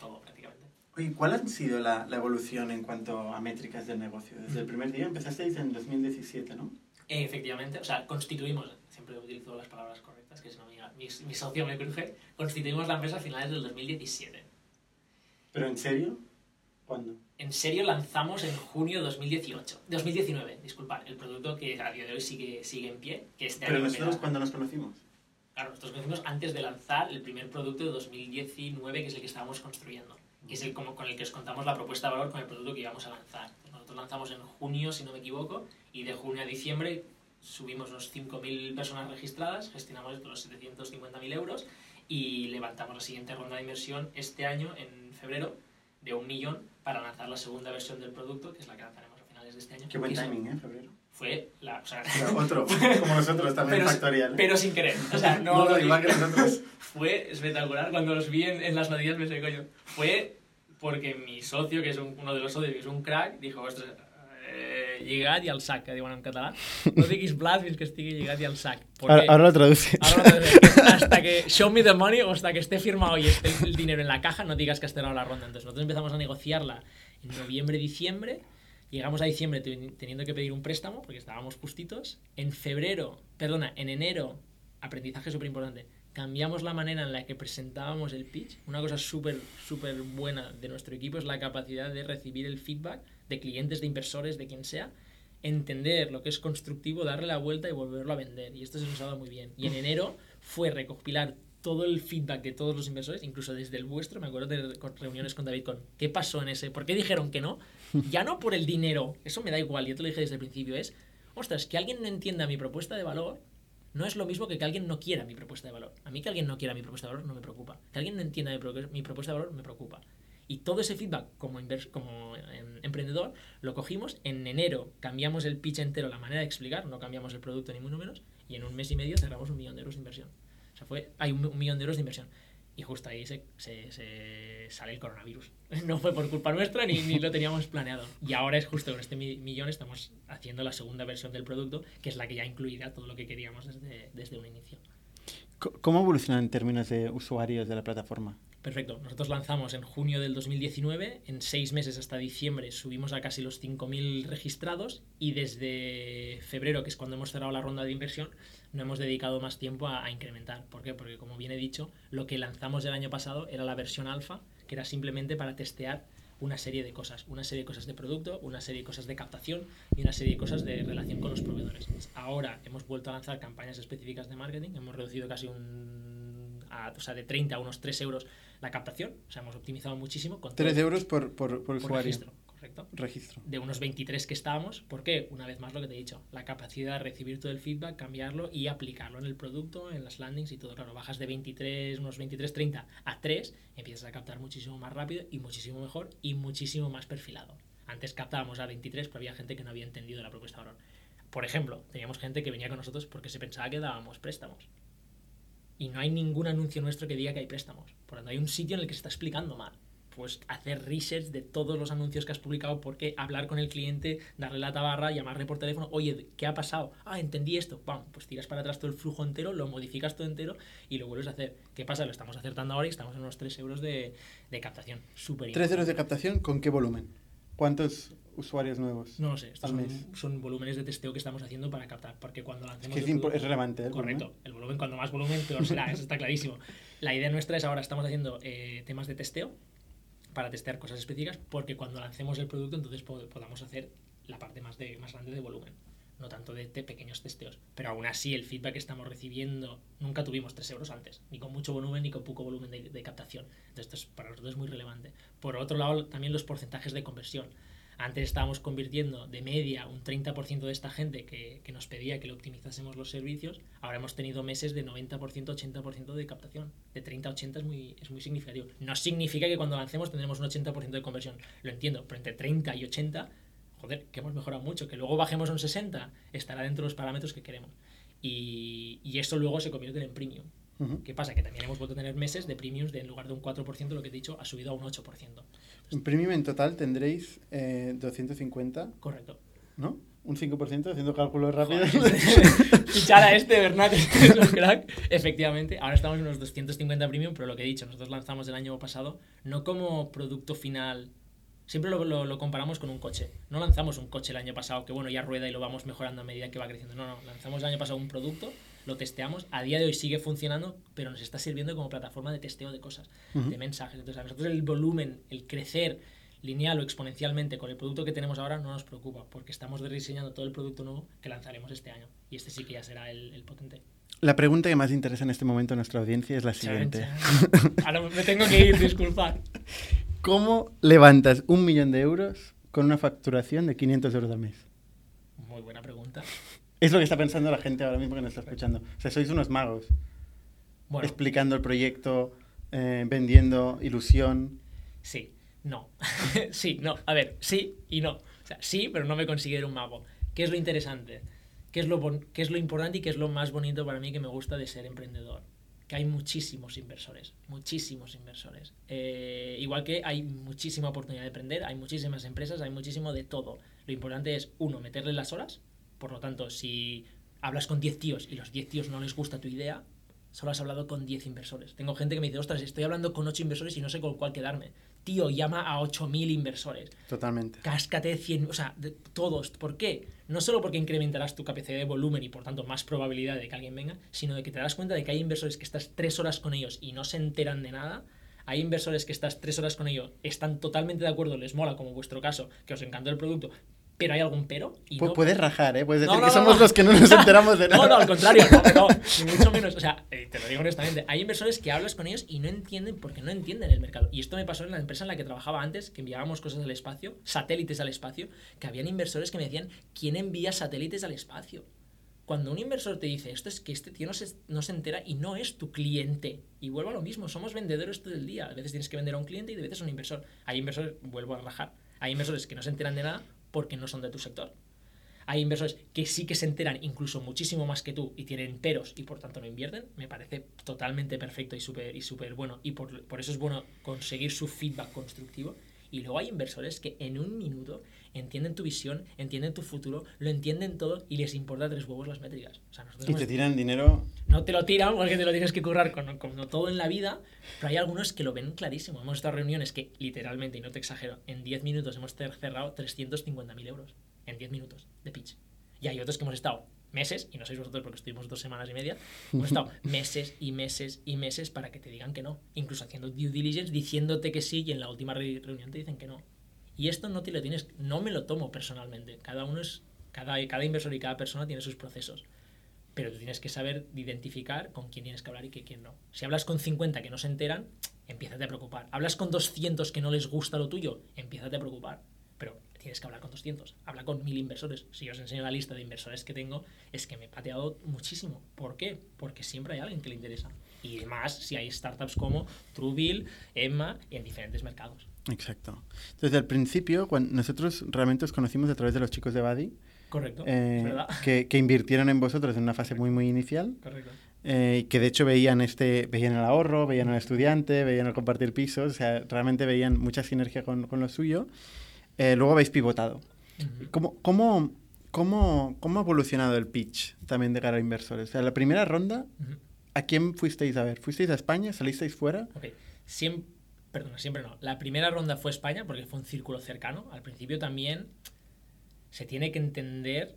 todo prácticamente. Oye, ¿cuál ha sido la, la evolución en cuanto a métricas del negocio? Desde el primer día empezasteis en 2017, ¿no? Efectivamente, o sea, constituimos, siempre utilizo las palabras correctas, que si no mi, mi, mi socio me cruje, constituimos la empresa a finales del 2017. ¿Pero en serio? ¿Cuándo? En serio lanzamos en junio de 2018, 2019, disculpad, el producto que a día de hoy sigue, sigue en pie, que este Pero año nosotros, ¿cuándo nos conocimos? Claro, nosotros conocimos antes de lanzar el primer producto de 2019, que es el que estábamos construyendo, que es el como con el que os contamos la propuesta de valor con el producto que íbamos a lanzar. Nosotros lanzamos en junio, si no me equivoco, y de junio a diciembre subimos unos 5.000 personas registradas, gestionamos los 750.000 euros y levantamos la siguiente ronda de inversión este año, en febrero, de un millón para lanzar la segunda versión del producto, que es la que lanzaremos a finales de este año. Qué buen timing, ¿eh? Febrero. Fue la... O sea, Pero otro, como nosotros también, Pero- factorial. ¿eh? pero sin querer. O sea, no... Lo igual digo. que nosotros. Fue espectacular. Cuando los vi en, en las noticias pensé, coño, fue porque mi socio, que es un- uno de los socios, que es un crack, dijo, ostres, eh, lligat i al sac, que diuen en català. No diguis blat fins que estigui lligat i al sac. ¿Por Ahora, lo. Ahora que hasta que show me the money o hasta que esté firmado y esté el dinero en la caja, no digas que has cerrado la ronda. Entonces nosotros empezamos a negociarla en noviembre, diciembre. Llegamos a diciembre ten- teniendo que pedir un préstamo porque estábamos justitos. En febrero, perdona, en enero, aprendizaje súper importante. Cambiamos la manera en la que presentábamos el pitch. Una cosa súper, súper buena de nuestro equipo es la capacidad de recibir el feedback de clientes, de inversores, de quien sea, entender lo que es constructivo, darle la vuelta y volverlo a vender. Y esto se nos ha dado muy bien. Y en enero fue recopilar todo el feedback de todos los inversores, incluso desde el vuestro, me acuerdo de reuniones con David con ¿qué pasó en ese? ¿Por qué dijeron que no? Ya no por el dinero, eso me da igual, yo te lo dije desde el principio, es, ostras, que alguien no entienda mi propuesta de valor no es lo mismo que que alguien no quiera mi propuesta de valor. A mí que alguien no quiera mi propuesta de valor no me preocupa. Que alguien no entienda mi, pro- mi propuesta de valor me preocupa. Y todo ese feedback como, como em, emprendedor lo cogimos en enero, cambiamos el pitch entero, la manera de explicar, no cambiamos el producto ni mucho menos, y en un mes y medio cerramos un millón de euros de inversión. O sea, fue, hay un, un millón de euros de inversión. Y justo ahí se, se- se sale el coronavirus. No fue por culpa nuestra ni, ni lo teníamos planeado. Y ahora es justo con este mi- millón estamos haciendo la segunda versión del producto, que es la que ya incluirá todo lo que queríamos desde, desde un inicio. ¿Cómo evoluciona en términos de usuarios de la plataforma? Perfecto. Nosotros lanzamos en junio del 2019, en seis meses hasta diciembre subimos a casi los 5.000 registrados y desde febrero, que es cuando hemos cerrado la ronda de inversión, no hemos dedicado más tiempo a, incrementar. ¿Por qué? Porque como bien he dicho, lo que lanzamos el año pasado era la versión alfa, que era simplemente para testear una serie de cosas, una serie de cosas de producto, una serie de cosas de captación y una serie de cosas de relación con los proveedores. Ahora hemos vuelto a lanzar campañas específicas de marketing, hemos reducido casi un, a- de 30 a unos 3 euros la captación, o sea, hemos optimizado muchísimo con 3 todo- euros por, por, por usuario. registro, correcto Registro. de unos 23 que estábamos. ¿Por qué? Una vez más lo que te he dicho, la capacidad de recibir todo el feedback, cambiarlo y aplicarlo en el producto, en las landings y todo. Claro, bajas de 23, unos 23, 30 a 3, empiezas a captar muchísimo más rápido y muchísimo mejor y muchísimo más perfilado. Antes captábamos a 23, pero había gente que no había entendido la propuesta de valor. Por ejemplo, teníamos gente que venía con nosotros porque se pensaba que dábamos préstamos. Y no hay ningún anuncio nuestro que diga que hay préstamos. Por lo tanto, hay un sitio en el que se está explicando mal pues hacer research de todos los anuncios que has publicado, porque hablar con el cliente, darle la tabarra, llamarle por teléfono, oye, ¿qué ha pasado? Ah, entendí esto. Pam, pues tiras para atrás todo el flujo entero, lo modificas todo entero y lo vuelves a hacer. ¿Qué pasa? Lo estamos acertando ahora y estamos en unos 3 euros de, de captación. Súper 3 euros de captación, ¿con qué volumen? ¿Cuántos usuarios nuevos? No lo sé, estos son, son volúmenes de testeo que estamos haciendo para captar, porque cuando Es lancemos que es, impo- producto- es relevante. ¿eh? el volumen. Correcto. El volumen, cuando más volumen, peor será. Eso está clarísimo. La idea nuestra es ahora estamos haciendo eh, temas de testeo para testear cosas específicas, porque cuando lancemos el producto, entonces po- podamos hacer la parte más, de, más grande de volumen. no tanto de, de pequeños testeos. Pero aún así, el feedback que estamos recibiendo, nunca tuvimos 3 euros antes, ni con mucho volumen ni con poco volumen de, de captación. Entonces, esto es, para nosotros es muy relevante. Por otro lado, también los porcentajes de conversión. Antes estábamos convirtiendo de media un 30% de esta gente que, que, nos pedía que le optimizásemos los servicios. Ahora hemos tenido meses de 90%, 80% de captación. De 30 a 80 es muy, es muy significativo. No significa que cuando lancemos tendremos un 80% de conversión. Lo entiendo, pero entre 30 y 80, joder, que hemos mejorado mucho. Que luego bajemos a un 60, estará dentro de los parámetros que queremos. Y, y esto luego se convierte en premium. Uh -huh. ¿Qué pasa? Que también hemos vuelto a tener meses de premiums de en lugar de un 4%, lo que he dicho, ha subido a un 8%. En premium en total tendréis eh, 250. Correcto. ¿No? Un 5% haciendo cálculos rápidos. Fichar a este, Bernat, este es un crack. Efectivamente, ahora estamos en unos 250 premium, pero lo que he dicho, nosotros lanzamos el año pasado no como producto final siempre lo, lo, lo, comparamos con un coche. No lanzamos un coche el año pasado que bueno ya rueda y lo vamos mejorando a medida que va creciendo. No, no, lanzamos el año pasado un producto, lo testeamos, a día de hoy sigue funcionando, pero nos está sirviendo como plataforma de testeo de cosas, uh -huh. de mensajes. Entonces a nosotros el volumen, el crecer lineal o exponencialmente con el producto que tenemos ahora no nos preocupa, porque estamos rediseñando todo el producto nuevo que lanzaremos este año. Y este sí que ya será el, el potente. La pregunta que más interesa en este momento a nuestra audiencia es la siguiente. Ahora me tengo que ir, disculpad. ¿Cómo levantas un millón de euros con una facturación de 500 euros al mes? Muy buena pregunta. Es lo que está pensando la gente ahora mismo que nos está escuchando. O sea, sois unos magos. Bueno. Explicando el proyecto, eh, vendiendo ilusión. Sí, no. sí, no. A ver, sí y no. O sea, sí, pero no me considero un mago. ¿Qué es lo interesante? ¿Qué es lo, qué es lo importante y qué es lo más bonito para mí que me gusta de ser emprendedor? que hay muchísimos inversores, muchísimos inversores. Eh, igual que hay muchísima oportunidad de aprender, hay muchísimas empresas, hay muchísimo de todo. Lo importante es, uno, meterle las horas. Por lo tanto, si hablas con 10 tíos y los 10 tíos no les gusta tu idea, solo has hablado con 10 inversores. Tengo gente que me dice, ostras, estoy hablando con 8 inversores y no sé con cuál quedarme. Tío, llama a 8.000 inversores. Totalmente. Cáscate 100, o sea, de, todos. ¿Por qué? No solo porque incrementarás tu capacidad de volumen y por tanto más probabilidad de que alguien venga, sino de que te das cuenta de que hay inversores que estás 3 horas con ellos y no se enteran de nada. Hay inversores que estás 3 horas con ellos, están totalmente de acuerdo, les mola, como vuestro caso, que os encantó el producto, pero hay algún pero. Y no, puedes rajar, ¿eh? Puedes decir No, no, que no, somos no. los que no nos enteramos de nada. No, no, al contrario, no, no, ni mucho menos. O sea, eh, te lo digo honestamente, hay inversores que hablas con ellos y no entienden porque no entienden el mercado. Y esto me pasó en la empresa en la que trabajaba antes, que enviábamos cosas al espacio, satélites al espacio, que habían inversores que me decían, ¿quién envía satélites al espacio? Cuando un inversor te dice esto es que este tío no se, no se entera y no es tu cliente. Y vuelvo a lo mismo, somos vendedores todo el día. A veces tienes que vender a un cliente y de veces a un inversor. Hay inversores, vuelvo a rajar, hay inversores que no se enteran de nada porque no son de tu sector. Hay inversores que sí que se enteran incluso muchísimo más que tú y tienen peros y por tanto no invierten. Me parece totalmente perfecto y súper y super bueno. Y por, por eso es bueno conseguir su feedback constructivo. Y luego hay inversores que en un minuto entienden tu visión, entienden tu futuro, lo entienden todo y les importa tres huevos las métricas. O sea, Y te tiran dinero. no te lo tiran porque te lo tienes que currar con, con todo en la vida, pero hay algunos que lo ven clarísimo. Hemos estado reuniones que literalmente, y no te exagero, en 10 minutos hemos cer- cerrado 350.000 euros. En 10 minutos de pitch. Y hay otros que hemos estado meses, y no sois vosotros porque estuvimos dos semanas y media, hemos estado meses y meses y meses para que te digan que no. Incluso haciendo due diligence, diciéndote que sí, y en la última re- reunión te dicen que no. Y esto no te lo tienes, no me lo tomo personalmente. Cada uno es, cada, cada inversor y cada persona tiene sus procesos pero tú tienes que saber identificar con quién tienes que hablar y quién no. Si hablas con 50 que no se enteran, empiezas a preocupar. Hablas con 200 que no les gusta lo tuyo, empiezas a preocupar. Pero tienes que hablar con 200. Habla con mil inversores. Si yo os enseño la lista de inversores que tengo, es que me he pateado muchísimo. ¿Por qué? Porque siempre hay alguien que le interesa. Y más si hay startups como Truebill, Emma, en diferentes mercados. Exacto. Desde el principio, cuando nosotros realmente os conocimos a través de los chicos de Badi, Correcto. eh, que, que invirtieron en vosotros en una fase muy, muy inicial. Correcto. eh, que de hecho veían este veían el ahorro, veían al estudiante, veían el compartir pisos, o sea, realmente veían mucha sinergia con, con lo suyo. Eh, luego habéis pivotado. Ujú. ¿Cómo, cómo, cómo, ¿Cómo ha evolucionado el pitch también de cara a inversores? O sea, la primera ronda, Ujú. ¿a quién fuisteis a ver? ¿Fuisteis a España? ¿Salisteis fuera? Ok, siempre, perdona, siempre no. La primera ronda fue España porque fue un círculo cercano. Al principio también se tiene que entender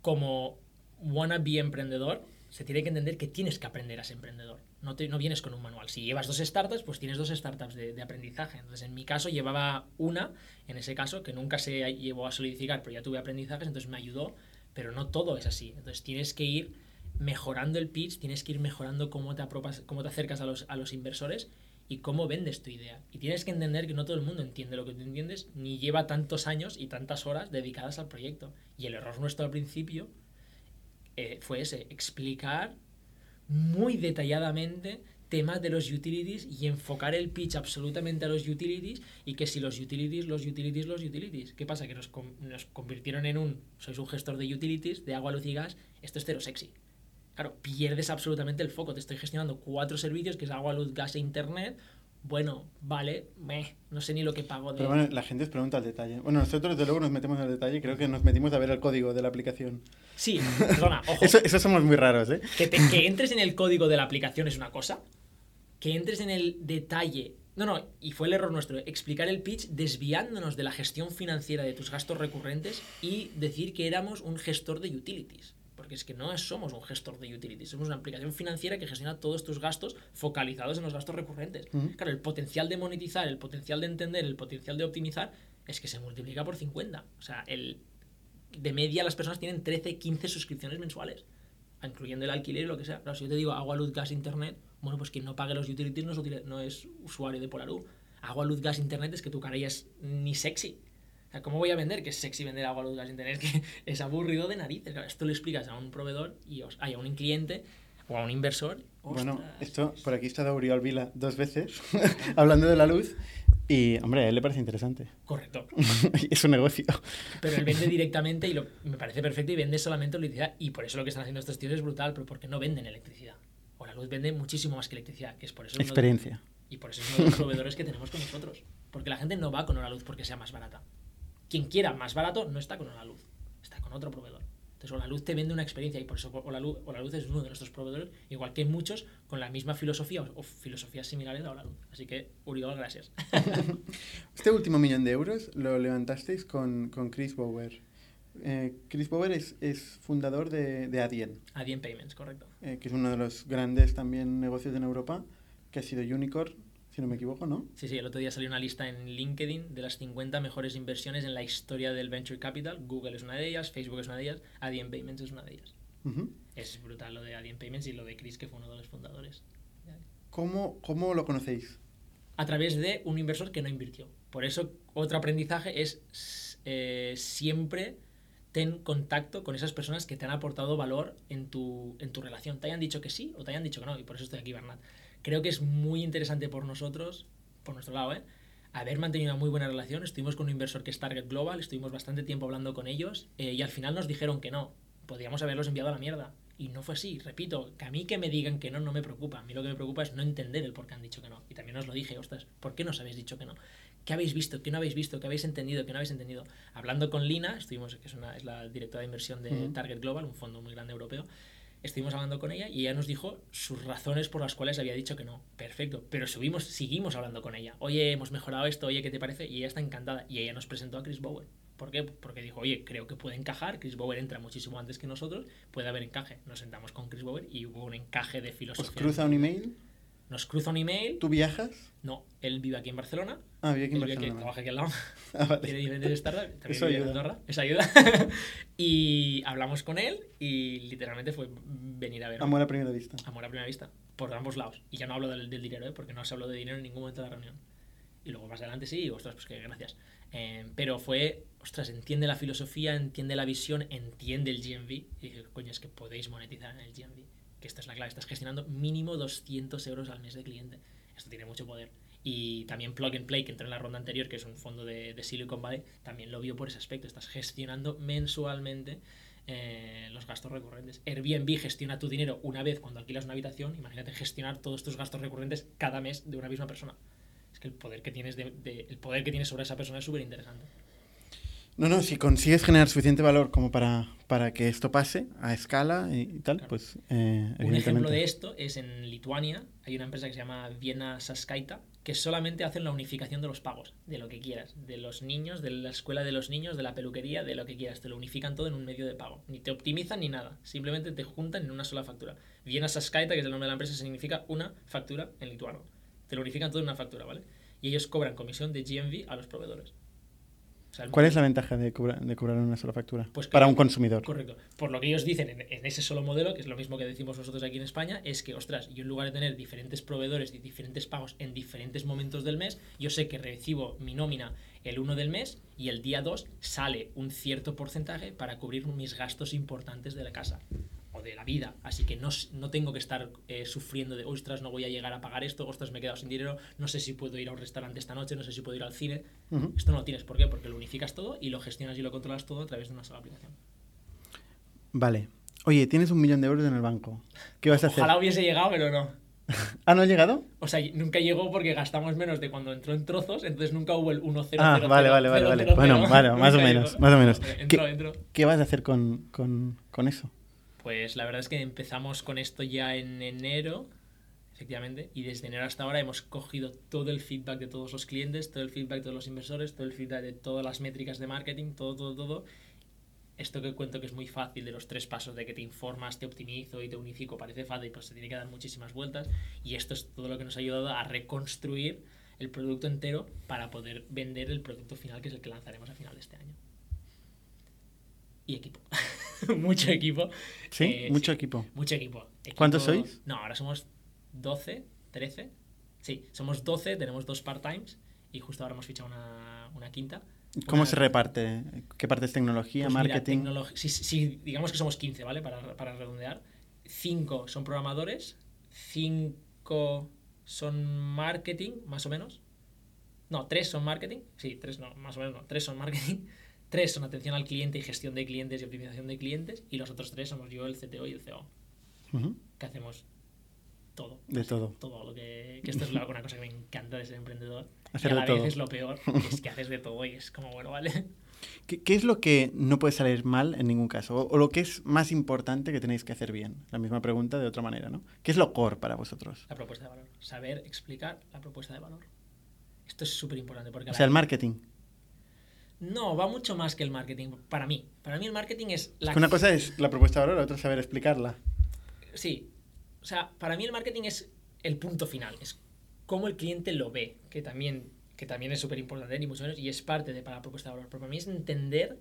como wannabe emprendedor. se tiene que entender que tienes que aprender a ser emprendedor. No, te, no vienes con un manual. Si llevas dos startups, pues tienes dos startups de, aprendizaje. Entonces, en mi caso, llevaba una, en ese caso, que nunca se llevó a solidificar, pero ya tuve aprendizajes, entonces me ayudó, pero no todo es así. Entonces, tienes que ir mejorando el pitch, tienes que ir mejorando cómo te, apropas, cómo te acercas a los, a los inversores y cómo vendes tu idea. Y tienes que entender que no todo el mundo entiende lo que tú entiendes, ni lleva tantos años y tantas horas dedicadas al proyecto. Y el error nuestro al principio eh, fue ese, explicar muy detalladamente temas de los utilities y enfocar el pitch absolutamente a los utilities y que si los utilities, los utilities, los utilities. ¿Qué pasa? Que nos, nos convirtieron en un, sois un gestor de utilities, de agua, luz y gas, esto es cero sexy. Claro, pierdes absolutamente el foco. Te estoy gestionando cuatro servicios, que es agua, luz, gas e internet. Bueno, vale, meh, no sé ni lo que pago de... Pero bueno, la gente os pregunta al detalle. Bueno, nosotros desde luego nos metemos en el detalle. Creo que nos metimos a ver el código de la aplicación. Sí, perdona, ojo. Eso, eso somos muy raros, ¿eh? Que, te- que entres en el código de la aplicación es una cosa. Que entres en el detalle. No, no, y fue el error nuestro. Explicar el pitch desviándonos de la gestión financiera de tus gastos recurrentes y decir que éramos un gestor de utilities. Porque es que no somos un gestor de utilities, somos una aplicación financiera que gestiona todos tus gastos focalizados en los gastos recurrentes. Ujú. Claro, el potencial de monetizar, el potencial de entender, el potencial de optimizar es que se multiplica por 50. O sea, el, de media las personas tienen 13, 15 suscripciones mensuales, incluyendo el alquiler y lo que sea. Claro, si yo te digo agua, luz, gas, internet, bueno, pues quien no pague los utilities no es, utili- no es usuario de Polarú. Agua, luz, gas, internet es que tu cara ya es ni sexy. Sea, ¿cómo voy a vender que es sexy vender agua, luz, gas, internet? Que es aburrido de narices. Esto lo explicas a un proveedor y os, ay, a un cliente o a un inversor. Bueno, ostras, esto, pues, por aquí está Uriol Vila dos veces hablando de la luz. Y, hombre, a él le parece interesante. Correcto. es un negocio. Pero él vende directamente y lo- me parece perfecto y vende solamente electricidad. Y por eso lo que están haciendo estos tíos es brutal, pero porque no venden electricidad. O la luz vende muchísimo más que electricidad, que es por eso uno de- Experiencia. y por eso es uno de los proveedores que tenemos con nosotros. Porque la gente no va con Hora Luz porque sea más barata. Quien quiera más barato no está con Hora Luz, está con otro proveedor. Entonces Hora Luz te vende una experiencia y por eso Hora Luz, es uno de nuestros proveedores, igual que muchos con la misma filosofía o, o filosofías similares a Hora Luz. Así que, Uriol, gracias. Este último millón de euros lo levantasteis con, con Chris Bower. Eh, Chris Bower es, es fundador de, de Adyen, Adyen Payments, correcto. eh, que es uno de los grandes también negocios en Europa, que ha sido Unicorn, si no me equivoco, ¿no? Sí, sí, el otro día salió una lista en LinkedIn de las 50 mejores inversiones en la historia del venture capital. Google es una de ellas, Facebook es una de ellas, Adyen Payments es una de ellas. Ujú. Es brutal lo de Adyen Payments y lo de Chris, que fue uno de los fundadores. ¿Cómo, ¿Cómo lo conocéis? A través de un inversor que no invirtió. Por eso, otro aprendizaje es eh, siempre ten contacto con esas personas que te han aportado valor en tu, en tu relación. Te hayan dicho que sí o te hayan dicho que no. Y por eso estoy aquí, Bernat. Creo que es muy interesante por nosotros, por nuestro lado, ¿eh? haber mantenido una muy buena relación. Estuvimos con un inversor que es Target Global, estuvimos bastante tiempo hablando con ellos eh, y al final nos dijeron que no. Podríamos haberlos enviado a la mierda. Y no fue así, repito, que a mí que me digan que no, no me preocupa. A mí lo que me preocupa es no entender el por qué han dicho que no. Y también os lo dije, ostras, ¿por qué nos habéis dicho que no? ¿Qué habéis visto? ¿Qué no habéis visto? ¿Qué habéis entendido? ¿Qué no habéis entendido? Hablando con Lina, estuvimos, que es, una, es la directora de inversión de Ujú. Target Global, un fondo muy grande europeo, estuvimos hablando con ella y ella nos dijo sus razones por las cuales había dicho que no. Perfecto, pero subimos, seguimos hablando con ella. Oye, hemos mejorado esto, oye, ¿qué te parece? Y ella está encantada. Y ella nos presentó a Chris Bower. ¿Por qué? Porque dijo, oye, creo que puede encajar. Chris Bower entra muchísimo antes que nosotros, puede haber encaje. Nos sentamos con Chris Bower y hubo un encaje de ¿Os filosofía. cruza un email? Nos cruza un email. ¿Tú viajas? No, él vive aquí en Barcelona. Ah, vi aquí en él vive aquí, Barcelona. trabaja aquí al lado. Ah, vale. Tiene diferentes startups. También Eso vive en ayuda. Andorra. Eso ayuda. y hablamos con él y literalmente fue venir a ver. Amor a primera vista. Amor a primera vista, por ambos lados. Y ya no hablo del, del dinero, ¿eh? porque no se habló de dinero en ningún momento de la reunión. Y luego más adelante sí, y, ostras, pues que gracias. Eh, pero fue, ostras, entiende la filosofía, entiende la visión, entiende el GMV. Y dije, coño, es que podéis monetizar en el GMV. Que esta es la clave, estás gestionando mínimo 200 euros al mes de cliente. Esto tiene mucho poder. Y también Plug and Play, que entró en la ronda anterior, que es un fondo de, de Silicon Valley, también lo vio por ese aspecto. Estás gestionando mensualmente eh, los gastos recurrentes. Airbnb gestiona tu dinero una vez cuando alquilas una habitación. Imagínate gestionar todos tus gastos recurrentes cada mes de una misma persona. Es que el poder que tienes, de, de- el poder que tienes sobre esa persona es súper interesante. No, no, si consigues generar suficiente valor como para, para que esto pase a escala y, y tal, Claro. pues eh, Un ejemplo de esto es en Lituania, hay una empresa que se llama Viena Saskaita, que solamente hacen la unificación de los pagos, de lo que quieras, de los niños, de la escuela de los niños, de la peluquería, de lo que quieras, te lo unifican todo en un medio de pago. Ni te optimizan ni nada, simplemente te juntan en una sola factura. Viena Saskaita, que es el nombre de la empresa, significa una factura en lituano. Te lo unifican todo en una factura, ¿vale? Y ellos cobran comisión de GMV a los proveedores. O sea, el ¿Cuál es la ventaja de, cobra- de cobrar una sola factura? Pues que- para un consumidor. Correcto. Por lo que ellos dicen en, en ese solo modelo, que es lo mismo que decimos nosotros aquí en España, es que, ostras, yo en lugar de tener diferentes proveedores y diferentes pagos en diferentes momentos del mes, yo sé que recibo mi nómina el 1 del mes y el día 2 sale un cierto porcentaje para cubrir mis gastos importantes de la casa de la vida. Así que no, no tengo que estar eh, sufriendo de, ostras, no voy a llegar a pagar esto, ostras, me he quedado sin dinero, no sé si puedo ir a un restaurante esta noche, no sé si puedo ir al cine. Esto no lo tienes. ¿Por qué? Porque lo unificas todo y lo gestionas y lo controlas todo a través de una sola aplicación. Vale. Oye, tienes un millón de euros en el banco. ¿Qué vas a hacer? Ojalá hubiese llegado, pero no. ¿Ah, no ha llegado? O sea, nunca llegó porque gastamos menos de cuando entró en trozos, entonces nunca hubo el 1 0 Ah, vale, vale, vale, vale. Bueno, vale, más o menos, más o menos. Entró, ¿Qué- entró. ¿Qué vas a hacer con, con- con eso? Pues la verdad es que empezamos con esto ya en enero, efectivamente, y desde enero hasta ahora hemos cogido todo el feedback de todos los clientes, todo el feedback de los inversores, todo el feedback de todas las métricas de marketing, todo, todo, todo. Esto que cuento que es muy fácil de los tres pasos de que te informas, te optimizo y te unifico, parece fácil, pues se tiene que dar muchísimas vueltas. Y esto es todo lo que nos ha ayudado a reconstruir el producto entero para poder vender el producto final, que es el que lanzaremos a final de este año. Y equipo. Mucho equipo. ¿Sí? Eh, Mucho sí. equipo. Mucho equipo. Equipo- ¿Cuántos sois? No, ahora somos 12, 13. Sí, somos 12, tenemos dos part-times y justo ahora hemos fichado una, una quinta. ¿Cómo Una- se reparte? ¿Qué parte es tecnología, pues mira, marketing? tecnolo- si, si- digamos que somos 15, ¿vale? Para, para redondear. 5 son programadores, 5 son marketing, más o menos. No, 3 son marketing. Sí, 3 no, más o menos no. 3 son marketing. 3 son atención al cliente y gestión de clientes y optimización de clientes. Y los otros 3 somos yo, el CTO y el CEO. Que hacemos todo. De todo. Todo lo que... Que esto es una cosa que me encanta de ser emprendedor. Hacer y a de la todo. vez es lo peor, es que haces de todo y es como, bueno, vale. ¿Qué, qué es lo que no puede salir mal en ningún caso? O, o lo que es más importante que tenéis que hacer bien? La misma pregunta de otra manera, ¿no? ¿Qué es lo core para vosotros? La propuesta de valor. Saber explicar la propuesta de valor. Esto es súper importante porque... O sea, el marketing. No, va mucho más que el marketing. Para mí. Para mí el marketing es la... Es que una cosa es la propuesta de valor, la otra es saber explicarla. Sí. O sea, para mí el marketing es el punto final. Es cómo el cliente lo ve. Que también, que también es súper importante, ni mucho menos. Y es parte de para la propuesta de valor. Pero para mí es entender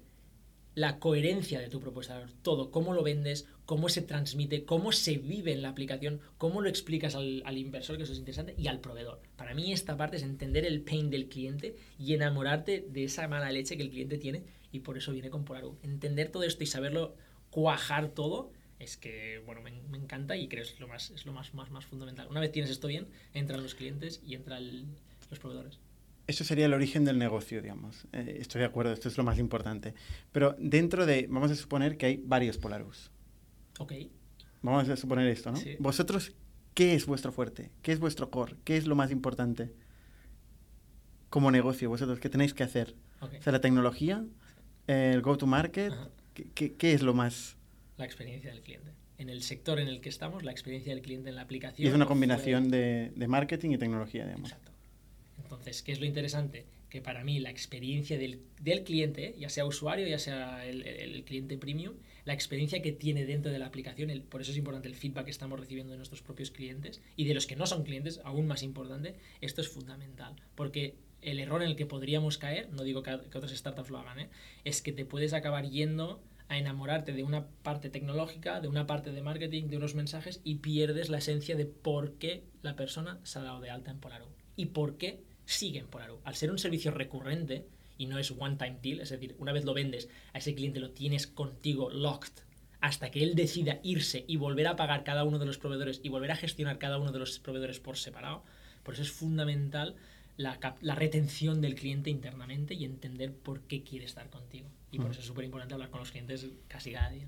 la coherencia de tu propuesta de valor. Todo. Cómo lo vendes, cómo se transmite, cómo se vive en la aplicación, cómo lo explicas al, al inversor, que eso es interesante, y al proveedor. Para mí esta parte es entender el pain del cliente y enamorarte de esa mala leche que el cliente tiene y por eso viene con Polaru. Entender todo esto y saberlo cuajar todo es que, bueno, me, encanta y creo que es lo, más, es lo más, más, más fundamental. Una vez tienes esto bien, entran los clientes y entran los proveedores. Eso sería el origen del negocio, digamos. Eh, estoy de acuerdo, esto es lo más importante. Pero dentro de, vamos a suponer que hay varios Polarus. Ok. Vamos a suponer esto, ¿no? Sí. Vosotros, ¿qué es vuestro fuerte? ¿Qué es vuestro core? ¿Qué es lo más importante como negocio? Vosotros, ¿qué tenéis que hacer? ok. O sea, la tecnología, el go-to-market. ¿qué, es lo más...? La experiencia del cliente. En el sector en el que estamos, la experiencia del cliente en la aplicación. Y es una combinación de, de marketing y tecnología, digamos. Exacto. Entonces, ¿qué es lo interesante? Que para mí la experiencia del, del cliente, ya sea usuario, ya sea el, el- cliente premium, la experiencia que tiene dentro de la aplicación, el- por eso es importante el feedback que estamos recibiendo de nuestros propios clientes y de los que no son clientes, aún más importante, esto es fundamental. Porque el error en el que podríamos caer, no digo que, que otras startups lo hagan, ¿eh? es que te puedes acabar yendo a enamorarte de una parte tecnológica, de una parte de marketing, de unos mensajes y pierdes la esencia de por qué la persona se ha dado de alta en Polaru y por qué sigue en Polaru. Al ser un servicio recurrente y no es one time deal, es decir, una vez lo vendes a ese cliente lo tienes contigo locked hasta que él decida irse y volver a pagar cada uno de los proveedores y volver a gestionar cada uno de los proveedores por separado. Por eso es fundamental la, la retención del cliente internamente y entender por qué quiere estar contigo. Y por eso es súper importante hablar con los clientes casi cada día.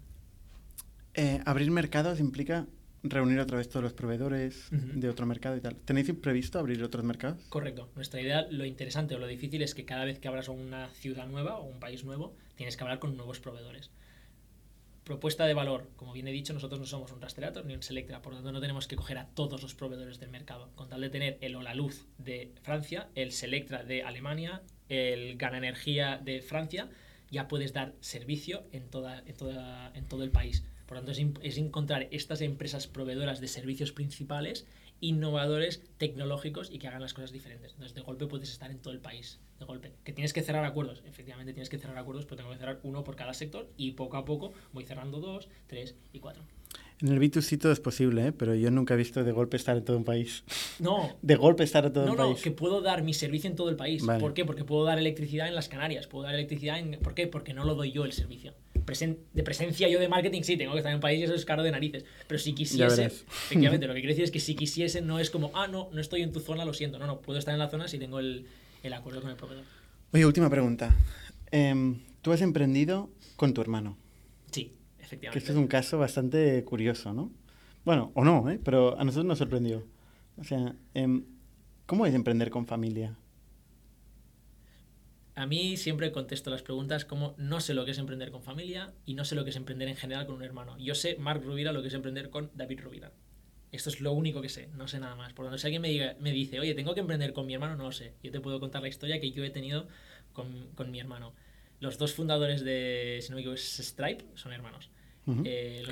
Eh, abrir mercados implica reunir otra vez todos los proveedores de otro mercado y tal. ¿Tenéis previsto abrir otros mercados? Correcto. Nuestra idea, lo interesante o lo difícil es que cada vez que abras una ciudad nueva o un país nuevo, tienes que hablar con nuevos proveedores. Propuesta de valor, como bien he dicho, nosotros no somos un Rastreator ni un Selectra, por lo tanto no tenemos que coger a todos los proveedores del mercado. Con tal de tener el Olaluz de Francia, el Selectra de Alemania, el Gana Energía de Francia, ya puedes dar servicio en, toda, en, toda, en todo el país. Por lo tanto, es, encontrar estas empresas proveedoras de servicios principales innovadores, tecnológicos y que hagan las cosas diferentes. Entonces, de golpe puedes estar en todo el país. De golpe. Que tienes que cerrar acuerdos. Efectivamente, tienes que cerrar acuerdos, pero tengo que cerrar uno por cada sector y poco a poco voy cerrando dos, tres y cuatro. En el B2C todo es posible, ¿eh? pero yo nunca he visto de golpe estar en todo un país. No, De golpe estar en todo no, un no, país. que puedo dar mi servicio en todo el país. Vale. ¿Por qué? Porque puedo dar electricidad en las Canarias, puedo dar electricidad en... ¿Por qué? Porque no lo doy yo el servicio. Presen- de presencia yo de marketing sí, tengo que estar en un país y eso es caro de narices. Pero si quisiese, efectivamente, lo que quiero decir es que si quisiese no es como, ah, no, no estoy en tu zona, lo siento. No, no, puedo estar en la zona si tengo el, el acuerdo con el proveedor. Oye, última pregunta. Em, Tú has emprendido con tu hermano, Sí, que efectivamente. este es un caso bastante curioso, ¿no? Bueno, o no, ¿eh? pero a nosotros nos sorprendió. O sea, em, ¿cómo es emprender con familia? A mí siempre contesto las preguntas como no sé lo que es emprender con familia y no sé lo que es emprender en general con un hermano. Yo sé, Marc Rubira, lo que es emprender con David Rubira. Esto es lo único que sé, no sé nada más. Por lo tanto, si alguien me, diga- me dice, oye, tengo que emprender con mi hermano, no lo sé. Yo te puedo contar la historia que yo he tenido con, con mi hermano. Los dos fundadores de, si no me equivoco, Stripe, son hermanos. Eh, los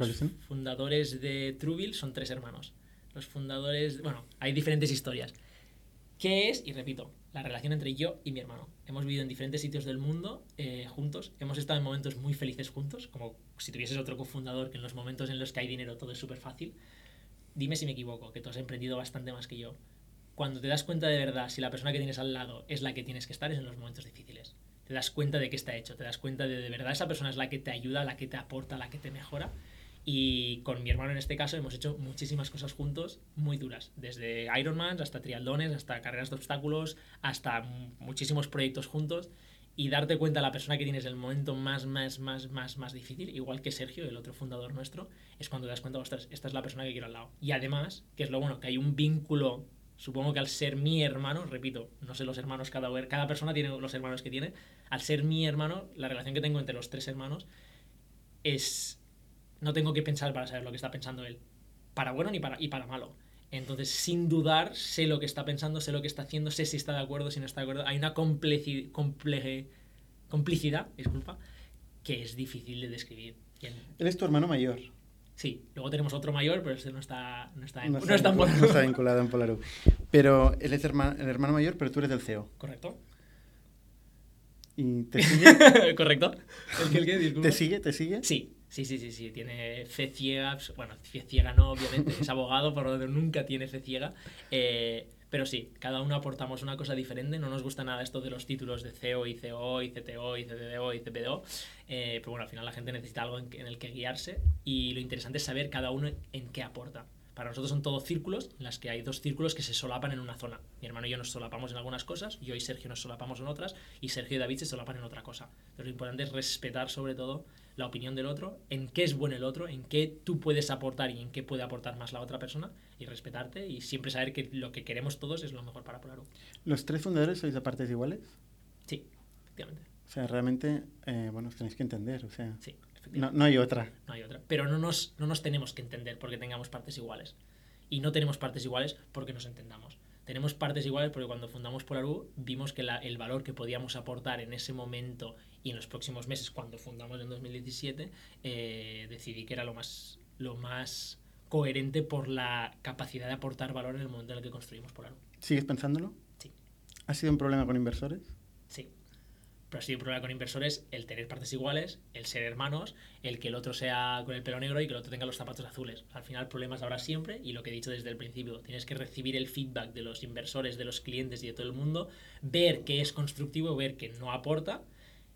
fundadores de Truebill son tres hermanos. Los fundadores, bueno, hay diferentes historias. ¿Qué es? Y repito, la relación entre yo y mi hermano. Hemos vivido en diferentes sitios del mundo eh, juntos, hemos estado en momentos muy felices juntos, como si tuvieses otro cofundador, que en los momentos en los que hay dinero todo es súper fácil. Dime si me equivoco, que tú has emprendido bastante más que yo. Cuando te das cuenta de verdad si la persona que tienes al lado es la que tienes que estar, es en los momentos difíciles. Te das cuenta de qué está hecho, te das cuenta de de verdad esa persona es la que te ayuda, la que te aporta, la que te mejora. Y con mi hermano en este caso hemos hecho muchísimas cosas juntos muy duras, desde Ironmans hasta triatlones, hasta carreras de obstáculos, hasta muchísimos proyectos juntos y darte cuenta la persona que tienes en el momento más, más, más, más, más difícil, igual que Sergio, el otro fundador nuestro, es cuando te das cuenta, ostras, esta es la persona que quiero al lado. Y además, que es lo bueno, que hay un vínculo, supongo que al ser mi hermano, repito, no sé los hermanos, cada, cada persona tiene los hermanos que tiene, al ser mi hermano, la relación que tengo entre los tres hermanos es... No tengo que pensar para saber lo que está pensando él. Para bueno ni para, y para malo. Entonces, sin dudar, sé lo que está pensando, sé lo que está haciendo, sé si está de acuerdo, si no está de acuerdo. Hay una compleci- comple- complicidad, disculpa, que es difícil de describir. Él es tu hermano mayor. Sí, luego tenemos otro mayor, pero este no está, no está en, No no está, está en vincul- Polaroid. no está vinculado en Polaroid. Pero él es herma- el hermano mayor, pero tú eres del CEO. ¿Correcto? ¿Y te sigue? ¿Correcto? ¿El que, el que? ¿Te sigue? ¿Te sigue? Sí, sí, sí, sí, sí. Tiene fe ciega. Bueno, fe ciega no, obviamente. Es abogado, por lo tanto nunca tiene fe ciega. Eh, pero sí, cada uno aportamos una cosa diferente. No nos gusta nada esto de los títulos de CEO y CO y CTO y CDO y CPDO. Eh, pero bueno, al final la gente necesita algo en, que- en el que guiarse. Y lo interesante es saber cada uno en qué aporta. Para nosotros son todos círculos, en las que hay dos círculos que se solapan en una zona. Mi hermano y yo nos solapamos en algunas cosas, yo y Sergio nos solapamos en otras, y Sergio y David se solapan en otra cosa. Lo importante es respetar sobre todo la opinión del otro, en qué es bueno el otro, en qué tú puedes aportar y en qué puede aportar más la otra persona, y respetarte y siempre saber que lo que queremos todos es lo mejor para Polaru. ¿Los tres fundadores sois de partes iguales? Sí, efectivamente. O sea, realmente, eh, bueno, os tenéis que entender. O sea, Sí, no, no hay otra. No hay otra. Pero no nos, no nos tenemos que entender porque tengamos partes iguales. Y no tenemos partes iguales porque nos entendamos. Tenemos partes iguales porque cuando fundamos Polaru vimos que la- el valor que podíamos aportar en ese momento y en los próximos meses, cuando fundamos en 2017, eh, decidí que era lo más, lo más coherente por la capacidad de aportar valor en el momento en el que construimos Polaru. ¿Sigues pensándolo? Sí. ¿Ha sido un problema con inversores? Pero ha sido un problema con inversores el tener partes iguales, el ser hermanos, el que el otro sea con el pelo negro y que el otro tenga los zapatos azules. Al final problemas habrá siempre y lo que he dicho desde el principio, tienes que recibir el feedback de los inversores, de los clientes y de todo el mundo, ver qué es constructivo, ver qué no aporta,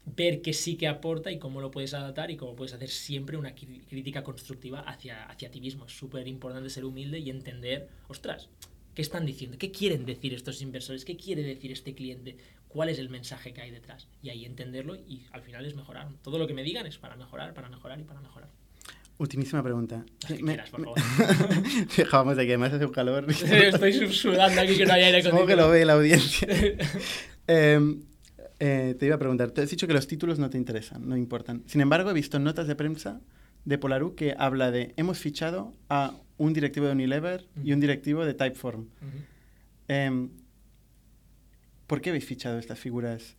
ver qué sí que aporta y cómo lo puedes adaptar y cómo puedes hacer siempre una crítica constructiva hacia, hacia ti mismo. Es súper importante ser humilde y entender, ostras, ¿qué están diciendo? ¿Qué quieren decir estos inversores? ¿Qué quiere decir este cliente? ¿Cuál es el mensaje que hay detrás? Y ahí entenderlo y al final es mejorar. Todo lo que me digan es para mejorar, para mejorar y para mejorar. Ultimísima pregunta. Las que Me- quieras, por favor. Que además hace un calor. Estoy sudando aquí que no hay aire Supongo que lo acondicionado. ve la audiencia. Eh, eh, te iba a preguntar, te has dicho que los títulos no te interesan, no importan. Sin embargo, he visto notas de prensa de Polaru que habla de hemos fichado a un directivo de Unilever y un directivo de Typeform. Ujú. Em, ¿Por qué habéis fichado estas figuras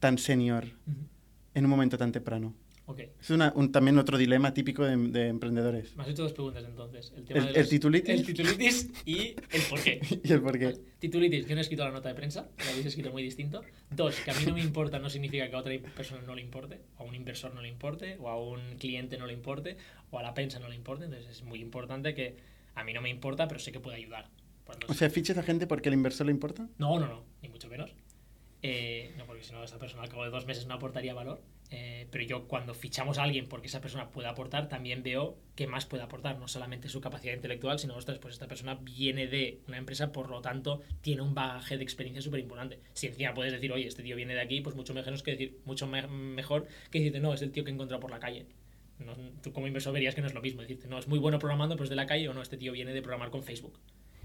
tan senior Ujú. en un momento tan temprano? Ok. Es una- un- también otro dilema típico de, de emprendedores. Me has hecho dos preguntas entonces. El, tema El- de el los- titulitis. El titulitis y el por qué. ¿Y el? Vale. Titulitis, yo no he escrito la nota de prensa, la habéis escrito muy distinto. Dos, que a mí no me importa no significa que a otra persona no le importe, o a un inversor no le importe, o a un cliente no le importe, o a la prensa no le importe. Entonces es muy importante que a mí no me importa, pero sé que puede ayudar. Por O sea, ¿fichas a gente porque al inversor le importa? no, no, no, ni mucho menos. Eh, no, porque si no, esa persona al cabo de dos meses no aportaría valor. Eh, pero yo cuando fichamos a alguien porque esa persona puede aportar, también veo qué más puede aportar. No solamente su capacidad intelectual, sino, ostras, pues esta persona viene de una empresa, por lo tanto, tiene un bagaje de experiencia súper importante. Si encima puedes decir, oye, este tío viene de aquí, pues mucho mejor que decir, mucho me- mejor que decirte, no, es el tío que he encontrado por la calle. No, tú como inversor verías que no es lo mismo. Decirte, no, es muy bueno programando, pero es de la calle, o no, este tío viene de programar con Facebook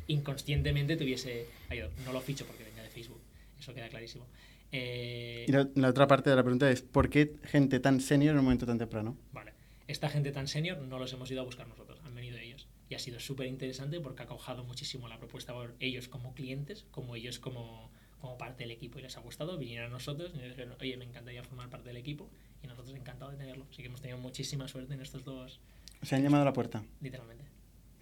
inconscientemente te hubiese ayudado. No lo ficho porque venga de Facebook. Eso queda clarísimo. Eh, Y la, la otra parte de la pregunta es, ¿por qué gente tan senior en un momento tan temprano? Vale. Esta gente tan senior no los hemos ido a buscar nosotros, han venido ellos. Y ha sido súper interesante porque ha cojado muchísimo la propuesta por ellos como clientes, como ellos como, como parte del equipo. Y les ha gustado, vinieron a nosotros y nos dijeron, oye, me encantaría formar parte del equipo. Y nosotros encantados de tenerlo. Así que hemos tenido muchísima suerte en estos dos, Se han llamado a la puerta literalmente.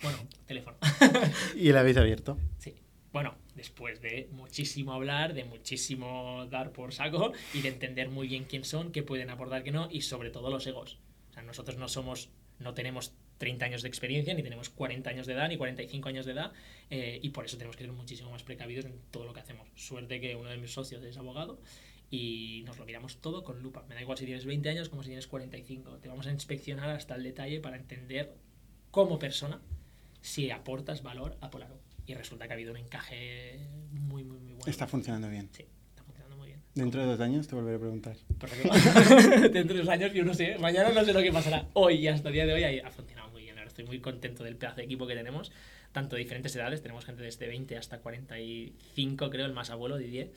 Bueno, teléfono. y la habéis abierto. Sí. Bueno, después de muchísimo hablar, de muchísimo dar por saco y de entender muy bien quién son, qué pueden aportar, qué no, y sobre todo los egos. O sea, nosotros no somos, no tenemos 30 años de experiencia, ni tenemos 40 años de edad, ni 45 años de edad, eh, y por eso tenemos que ser muchísimo más precavidos en todo lo que hacemos. Suerte que uno de mis socios es abogado y nos lo miramos todo con lupa. Me da igual si tienes 20 años como si tienes 45. Te vamos a inspeccionar hasta el detalle para entender como persona si aportas valor a Polaro. Y resulta que ha habido un encaje muy, muy, muy bueno. Está funcionando bien. Sí, está funcionando muy bien. Dentro de dos años te volveré a preguntar. Dentro de dos años, yo no sé. Mañana no sé lo que pasará. Hoy hasta el día de hoy ha funcionado muy bien. Ahora estoy muy contento del pedazo de equipo que tenemos. Tanto de diferentes edades. Tenemos gente desde 20 hasta 45, creo, el más abuelo, Didier.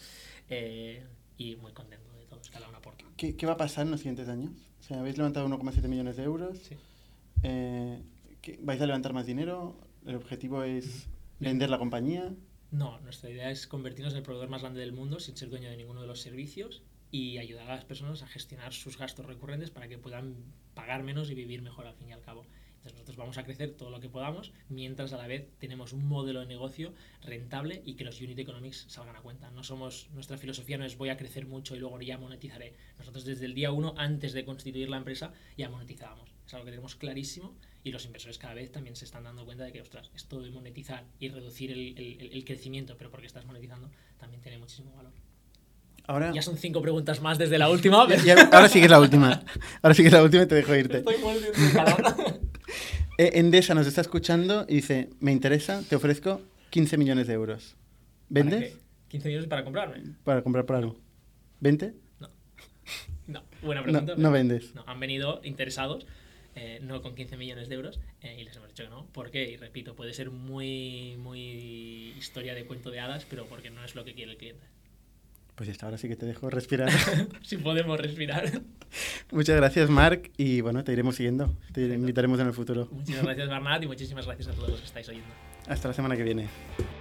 Eh, y muy contento de todos. Cada uno aporta. ¿Qué, qué va a pasar en los siguientes años? O sea, habéis levantado 1,7 millones de euros. Sí. Eh, ¿qué- ¿Vais a levantar más dinero? ¿El objetivo es vender la compañía? No, nuestra idea es convertirnos en el proveedor más grande del mundo sin ser dueño de ninguno de los servicios y ayudar a las personas a gestionar sus gastos recurrentes para que puedan pagar menos y vivir mejor al fin y al cabo. Entonces nosotros vamos a crecer todo lo que podamos mientras a la vez tenemos un modelo de negocio rentable y que los unit economics salgan a cuenta. No somos nuestra filosofía no es voy a crecer mucho y luego ya monetizaré. Nosotros desde el día uno antes de constituir la empresa ya monetizábamos. Es algo que tenemos clarísimo y los inversores cada vez también se están dando cuenta de que, ostras, esto de monetizar y reducir el, el- el crecimiento, pero porque estás monetizando, también tiene muchísimo valor. Ahora, Ya son cinco preguntas más desde la última. ya- ya- ahora sí que es la última. Ahora sí que es la última y te dejo irte. Estoy. Eh, Endesa nos está escuchando y dice, me interesa, te ofrezco 15 millones de euros. ¿Para ¿Vendes? qué? 15 millones para comprarme. Para comprar por algo. ¿Vente? No, buena No, pregunta. no pero- vendes. No, han venido interesados, eh, no con 15 millones de euros, eh, y les hemos dicho que no. ¿Por qué? Y repito, puede ser muy, muy historia de cuento de hadas, pero porque no es lo que quiere el cliente. Pues ya está, ahora sí que te dejo respirar. si podemos respirar. Muchas gracias, Marc, y bueno, te iremos siguiendo. Te invitaremos en el futuro. Muchísimas gracias, Bernat, y muchísimas gracias a todos los que estáis oyendo. Hasta la semana que viene.